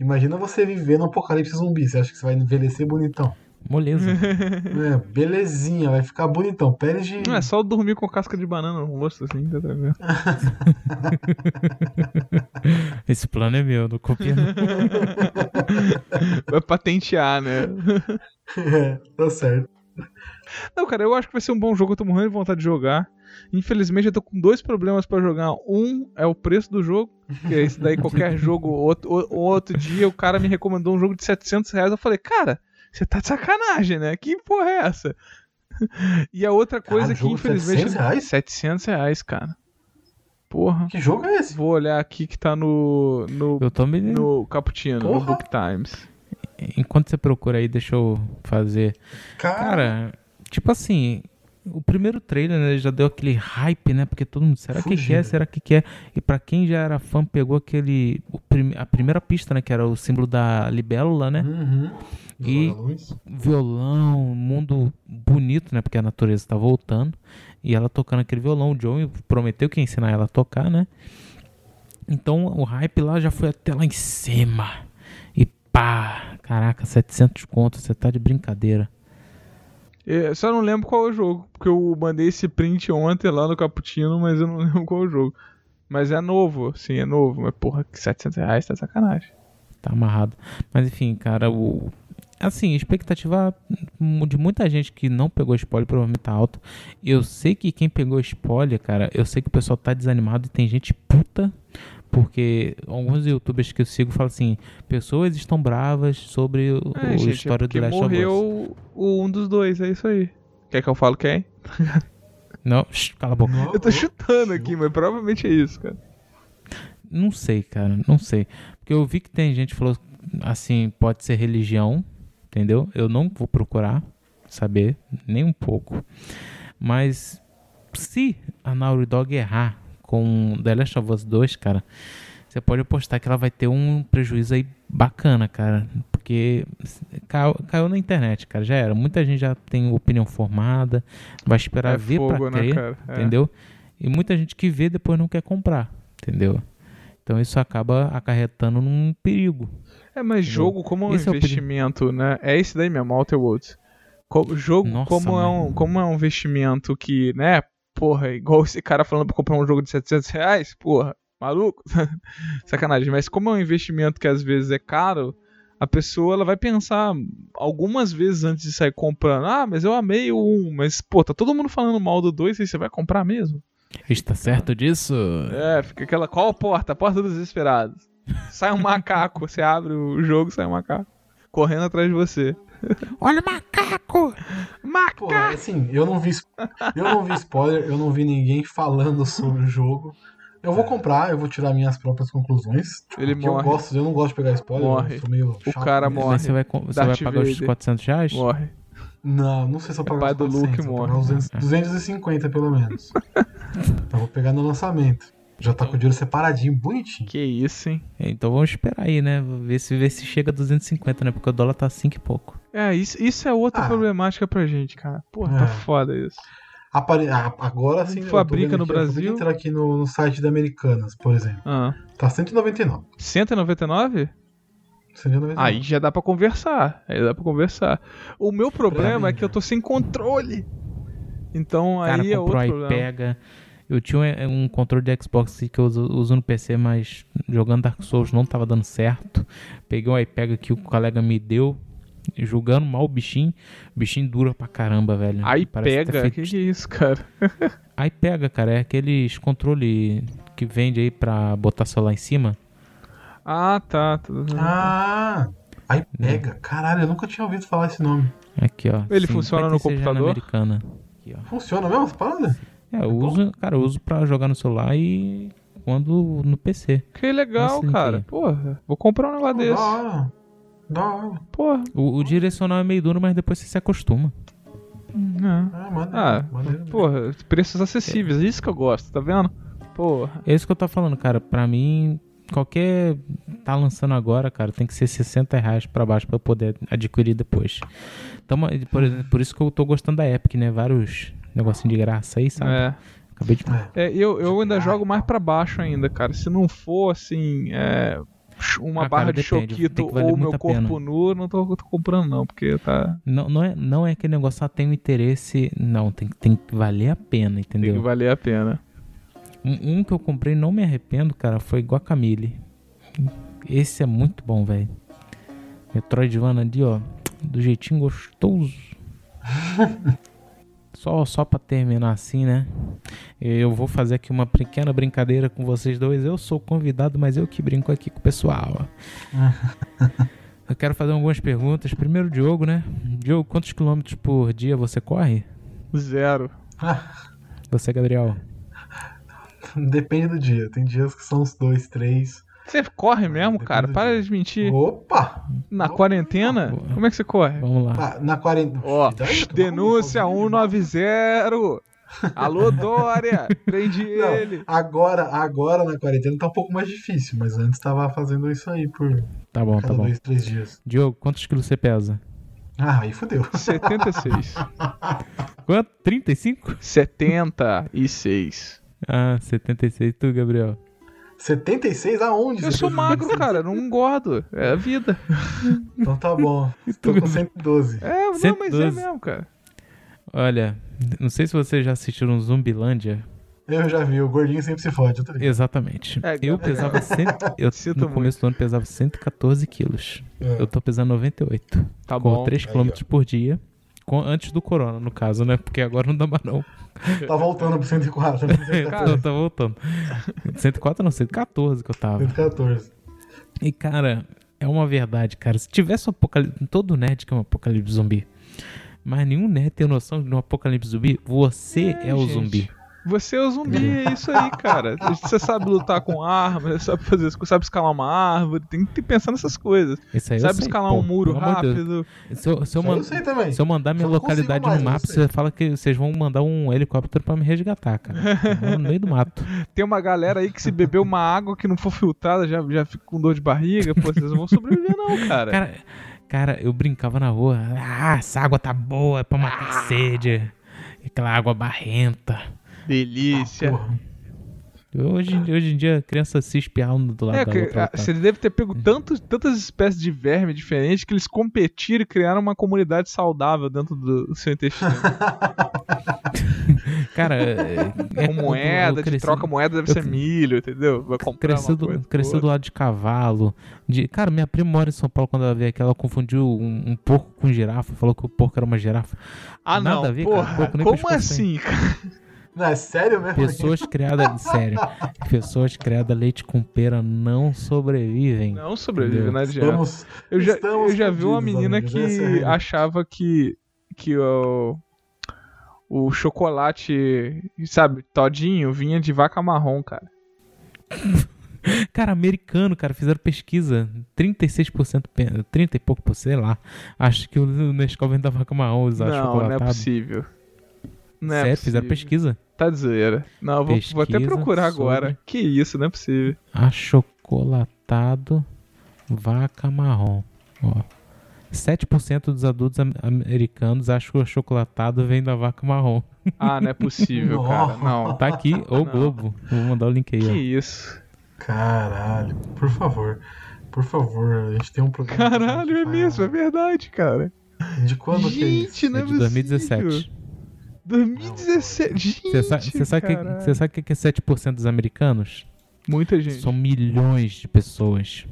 imagina você viver no apocalipse zumbi. Você acha que você vai envelhecer bonitão? Moleza. É, belezinha, vai ficar bonitão. Pele de. Não, é só dormir com casca de banana no rosto, assim, tá tranquilo. Esse plano é meu, não copia não. Vai patentear, né? É, tá certo. Não, cara, eu acho que vai ser um bom jogo, eu tô morrendo de vontade de jogar. Infelizmente, eu tô com dois problemas pra jogar. Um é o preço do jogo, que é esse daí, qualquer jogo. Outro, o- outro dia, o cara me recomendou um jogo de 700 reais. Eu falei, cara, você tá de sacanagem, né? Que porra é essa? E a outra coisa Caralho, que, infelizmente. 700 reais? 700 reais, cara. Porra. Que jogo é esse? Vou olhar aqui que tá no. No, Eu tô me. no Cappuccino, no. Book Times. Enquanto você procura aí, deixa eu fazer. Cara, Cara, tipo assim, o primeiro trailer né, já deu aquele hype, né? Porque todo mundo, será que que é? Será que que é? E pra quem já era fã, pegou aquele prim- a primeira pista, né, que era o símbolo da libélula, né? Uhum. E-. Violão, mundo bonito, né? Porque a natureza tá voltando. E ela tocando aquele violão, o Joey prometeu que ia ensinar ela a tocar, né? Então o hype lá já foi até lá em cima. E pá, caraca, 700 contos, você tá de brincadeira. É, só não lembro qual é o jogo, porque eu mandei esse print ontem lá no Cappuccino, mas eu não lembro qual é o jogo. Mas é novo, sim, é novo. Mas porra, que 700 reais tá sacanagem. Tá amarrado. Mas enfim, cara, o. Assim, expectativa de muita gente que não pegou spoiler provavelmente tá alta. Eu sei que quem pegou spoiler, cara, eu sei que o pessoal tá desanimado e tem gente puta. Porque alguns youtubers que eu sigo falam assim: pessoas estão bravas sobre o, É, o gente, história é do Last of Us. morreu o, um dos dois, é isso aí. Quer que eu fale quem? Não, shh, cala a boca. Eu tô chutando aqui, mas provavelmente é isso, cara. Não sei, cara, não sei. Porque eu vi que tem gente que falou assim, pode ser religião, entendeu? Eu não vou procurar saber, nem um pouco. Mas se a Naughty Dog errar com The Last of Us 2, cara, você pode apostar que ela vai ter um prejuízo aí bacana, cara. Porque caiu, caiu na internet, cara, já era. Muita gente já tem opinião formada, vai esperar É ver fogo, pra né, crer, cara? É. entendeu? E muita gente que vê depois não quer comprar, entendeu? Então isso acaba acarretando num perigo. É, mas Entendeu? jogo como um Esse é investimento, né? É esse daí mesmo, Outer Worlds. Co- jogo Nossa, como, é um, como é um investimento que, né? Porra, igual esse cara falando pra comprar um jogo de 700 reais, porra, maluco? Sacanagem. Mas como é um investimento que às vezes é caro, a pessoa ela vai pensar algumas vezes antes de sair comprando. Ah, mas eu amei o 1, mas pô, tá todo mundo falando mal do 2 e você vai comprar mesmo? Está certo disso? É, fica aquela. Qual a porta? A porta dos desesperados. Sai um macaco, você abre o jogo, sai um macaco. Correndo atrás de você. Olha o macaco! Pô, Macaco! assim, eu não vi eu não vi spoiler, eu não vi ninguém falando sobre o jogo. Eu vou comprar, eu vou tirar minhas próprias conclusões. Tipo, Ele porque eu morre. gosto, eu não gosto de pegar spoiler, Morre. eu sou meio O cara nisso. morre. Mas você vai, você vai pagar os Vader. 400 reais? Morre. Não, não sei se eu pagar pai os do Luke 400, eu vou morre. pagar os 200, 250 pelo menos. então vou pegar no lançamento. Já tá com o dinheiro separadinho, bonitinho. Que isso, hein? Então vamos esperar aí, né? Ver se, ver se chega a 250, né? Porque o dólar tá 5 e pouco. É, isso, isso é outra Ah. problemática pra gente, cara. Porra, tá É. foda isso. Apare- Agora sim, Fabrica no aqui, eu Brasil? entrar aqui no, no site da Americanas, por exemplo. Ah. Tá 199. 199? 199. Aí já dá pra conversar. Aí dá pra conversar. O meu problema mim, é que eu tô sem controle. Então cara aí é outro aí, problema. pega. Eu tinha um, um controle de Xbox que eu uso, uso no PC, mas jogando Dark Souls não tava dando certo. Peguei um iPega que o colega me deu, julgando mal o bichinho. O bichinho dura pra caramba, velho. Aí Parece que tá pega. feito Que que é isso, cara? Aí pega, cara, é aqueles controle que vende aí pra botar celular em cima. Ah, tá. tá. Ah! Aí pega. Caralho, eu nunca tinha ouvido falar esse nome. Aqui, ó. Ele funciona no 56 computador? Americana. Aqui, ó. Funciona mesmo essa parada? É, eu uso, cara, eu uso pra jogar no celular e quando no PC. Que legal, Nossa, cara. link. Porra, vou comprar um negócio Da desse. hora. Da hora. Porra. O, o direcional é meio duro, mas depois você se acostuma. É. Ah, maneiro, Ah, maneiro. porra, preços acessíveis, é isso que eu gosto, tá vendo? Porra. É isso que eu tô falando, cara. Pra mim, qualquer tá lançando agora, cara, tem que ser 60 reais pra baixo pra eu poder adquirir depois. Então, por, por isso que eu tô gostando da Epic, né? Vários negocinhos de graça aí, sabe? É. Acabei de. É, eu, eu ainda jogo mais pra baixo ainda, cara. Se não for, assim, é, uma Ah, barra cara, de depende, choquito ou meu corpo pena. nu, não tô, tô comprando não, porque tá... Não, não, é, não é aquele negócio, ah, tem um interesse. Não, tem, tem que valer a pena, Tem que entendeu? valer a pena. Um, um que eu comprei, não me arrependo, cara, foi Guacamole. Esse é muito bom, velho. Metroidvania ali, ó. Do jeitinho gostoso. só, só pra terminar assim, né? Eu vou fazer aqui uma pequena brincadeira com vocês dois. Eu sou convidado, mas eu que brinco aqui com o pessoal. eu quero fazer algumas perguntas. Primeiro, Diogo, né? Diogo, quantos quilômetros por dia você corre? Zero. Você, Gabriel? Depende do dia. Tem dias que são uns dois, três. Você corre mesmo, cara? Para de mentir. Opa! Na Opa. quarentena? Como é que você corre? Vamos lá. Ah, na quarentena. Ó, tô denúncia falando, 190. Alô, Dória. Prende Não, ele. agora, agora na quarentena tá um pouco mais difícil, mas antes tava fazendo isso aí por Tá bom, tá cada bom. dois, três dias. Diogo, quantos quilos você pesa? Ah, aí fodeu. 76. Quanto? 35? 76. Ah, 76. Tu, Gabriel? 76 aonde? Eu sou magro, cara. Não engordo. É a vida. Então tá bom. Tô com 112. É, não, mas é 112. mesmo, cara. Olha, não sei se vocês já assistiram Zumbilândia. Eu já vi, o gordinho sempre se fode. Eu. Exatamente. É, eu pesava. Cento, eu, Sinto no muito. começo do ano pesava 114 quilos. É. Eu tô pesando 98. Tá Corro bom. 3 Aí, km por dia. Antes do corona, no caso, né? Porque agora não dá mais não. Tá voltando pro 104, né? Então, tá voltando. 104 não, 114 que eu tava. 114. E, cara, é uma verdade, cara. Se tivesse um apocalipse. Todo nerd que é um apocalipse zumbi. Mas nenhum nerd tem noção de um apocalipse zumbi. Você é, É, o gente. zumbi. Você é o zumbi, é isso aí, cara. Você sabe lutar com arma, você sabe fazer, as coisas, sabe escalar uma árvore, tem que pensar nessas coisas. Isso aí eu sabe sei, escalar pô, um muro rápido. Se eu, se eu Isso man- eu sei também. se eu mandar minha consigo localidade mais, no mapa, eu você fala que vocês vão mandar um helicóptero pra me resgatar, cara. Eu no meio do mato. Tem uma galera aí que se beber uma água que não for filtrada já, já fica com dor de barriga. Pô, vocês não vão sobreviver, não, cara. Cara, cara, eu brincava na rua. Ah, essa água tá boa, é pra matar a sede. Aquela água barrenta. Delícia. Porra. Hoje, hoje em dia, a criança se espiando do lado É, da outra. ah, você deve ter pego tantos, tantas espécies de verme diferentes que eles competiram e criaram uma comunidade saudável dentro do seu intestino. Cara, é, é Com moeda, eu de cresci- troca moeda deve eu ser milho, entendeu? Vai comprar Cresceu do, cresceu do lado de cavalo. De, cara, minha prima mora em São Paulo quando ela veio aqui. Ela confundiu um, um porco com girafa. Falou que o porco era uma girafa. Ah, nada não, a ver, cara, porra, pouco nem como assim, cara? Não, é sério mesmo? Pessoas criadas. sério. Pessoas criadas leite com pera não sobrevivem. Não sobrevive, Entendeu? não adianta. Estamos, Eu já, estamos eu já vi uma menina amigos, é que achava que, que o, o chocolate, sabe, todinho, vinha de vaca marrom, cara. Cara, americano, cara, fizeram pesquisa. 36%, pe- 30 e pouco por sei lá. Acho que o Nescau vem da vaca marrom usar não, não é possível. Não é Sério, possível. fizeram pesquisa. Tá de zoeira. Não, eu vou, vou até procurar sobre- agora. Que isso, não é possível. Achocolatado vaca marrom. Ó. 7% dos adultos am- americanos acham que o achocolatado vem da vaca marrom. Ah, não é possível, cara. Não. Tá aqui, ou Globo. Vou mandar o link aí, Que ó. isso. Caralho, por favor. Por favor, a gente tem um programa. Caralho, é mesmo, é verdade, cara. De quando que é isso? Gente, não É é de 2017. 2017. Gente, Você sabe, você sabe, que, você sabe que é 7% dos americanos? Muita gente. São milhões de pessoas.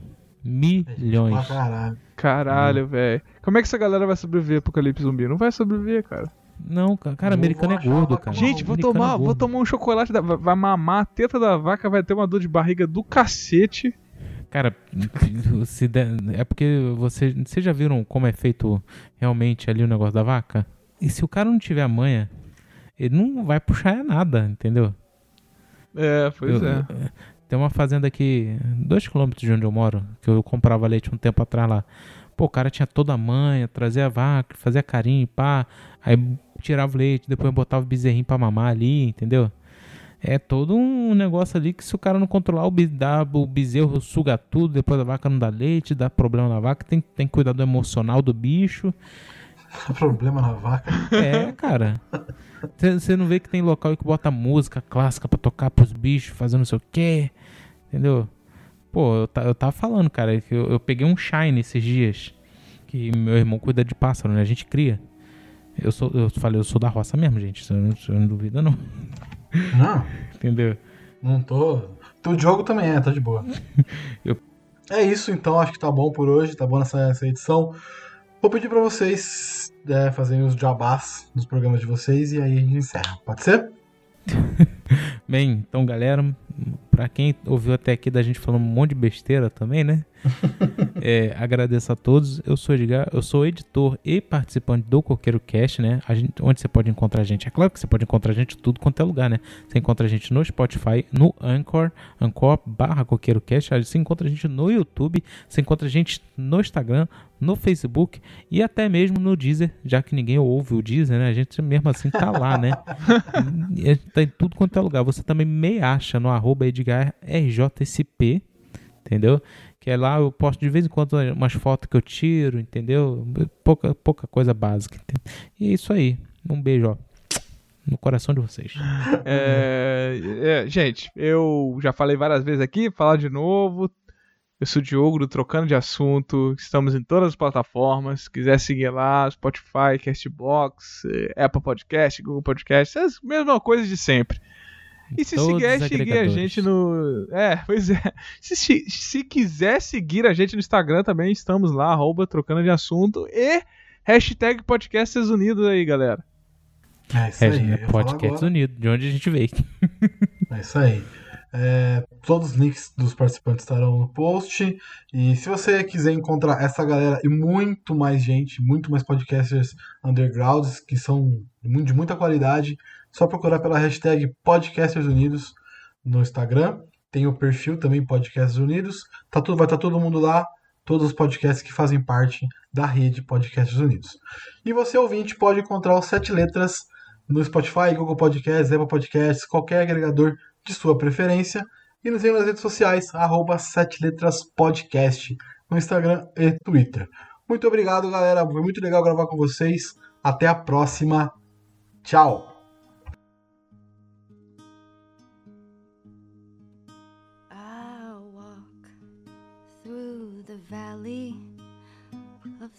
Milhões. caralho. Caralho, velho. Como é que essa galera vai sobreviver ao apocalipse zumbi? Não vai sobreviver, cara. Não, ca- cara, Eu americano é vou gordo, cara. Gente, vou Americano é tomar, vou gordo. tomar um chocolate, da- vai vai mamar a teta da vaca, vai ter uma dor de barriga do cacete. Cara, se der- é porque você, vocês já viram como é feito realmente ali o negócio da vaca? E se o cara não tiver a manha, ele não vai puxar nada, entendeu? É, pois Eu- é. Tem uma fazenda aqui, dois quilômetros de onde eu moro, que eu comprava leite um tempo atrás lá. Pô, o cara tinha toda a manha, trazia a vaca, fazia carinho, pá. Aí tirava o leite, depois botava o bezerrinho pra mamar ali, entendeu? É todo um negócio ali que se o cara não controlar, o, be- dá, o bezerro suga tudo, depois a vaca não dá leite, dá problema na vaca, tem, tem que cuidar do emocional do bicho. Problema na vaca. É, cara. Você não vê que tem local que bota música clássica pra tocar pros bichos, fazendo não sei o quê. Entendeu? Pô, eu, eu tava falando, cara, que eu, eu peguei um Shine esses dias. Que meu irmão cuida de pássaro, né? A gente cria. Eu sou, eu falei, eu sou da roça mesmo, gente. Você não, não duvida, não. Não, Entendeu? não tô. O jogo também é, tá de boa. Eu- É isso, então. Acho que tá bom por hoje. Tá bom nessa, essa edição. Vou pedir pra vocês é, fazerem os jabás nos programas de vocês e aí a gente encerra. Pode ser? Bem, então, galera, pra quem ouviu até aqui da gente falando um monte de besteira também, né? É, agradeço a todos. Eu sou Edgar, eu sou editor e participante do Coqueiro Cast, né? Gente, onde você pode encontrar a gente? É claro que você pode encontrar a gente em tudo quanto é lugar, né? Você encontra a gente no Spotify, no Anchor, Anchor barra Coqueiro Cast. Você encontra a gente no YouTube, você encontra a gente no Instagram, no Facebook e até mesmo no Deezer, já que ninguém ouve o Deezer, né? A gente mesmo assim tá lá, né? E a gente tá em tudo quanto é lugar. Você também me acha no arroba EdgarRJSP, entendeu? É lá eu posto de vez em quando umas fotos que eu tiro, entendeu? Pouca, pouca coisa básica. entende? E é isso aí. Um beijo, ó. No coração de vocês. É, é, gente, eu já falei várias vezes aqui, falar de novo. Eu sou o Diogo do Trocando de Assunto. Estamos em todas as plataformas. Se quiser seguir lá, Spotify, Castbox, eh, Apple Podcast, Google Podcast, as mesmas coisas de sempre. E se quiser os seguir a gente no. É, pois é. Se, se, se quiser seguir a gente no Instagram também, estamos lá, arroba Trocando de Assunto. E hashtag Podcasts Unidos aí, galera. É isso aí. eu ia falar Podcast agora. Unido, de onde a gente veio. É isso aí. É, todos os links dos participantes estarão no post. E se você quiser encontrar essa galera e muito mais gente, muito mais podcasters undergrounds que são de muita qualidade, só procurar pela hashtag Podcasters Unidos no Instagram. Tem o perfil também Podcasters Unidos. Tá tudo, vai estar todo mundo lá, todos os podcasts que fazem parte da rede Podcasters Unidos. E você, ouvinte, pode encontrar os sete letras no Spotify, Google Podcasts, Apple Podcasts, qualquer agregador de sua preferência. E nos nas redes sociais, arroba sete letras podcast, no Instagram e Twitter. Muito obrigado, galera. Foi muito legal gravar com vocês. Até a próxima. Tchau.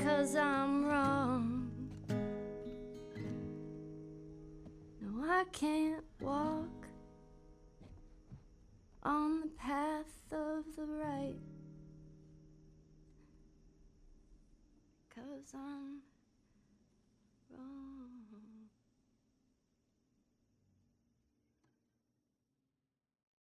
because I'm wrong. No, I can't walk on the path of the right because I'm wrong.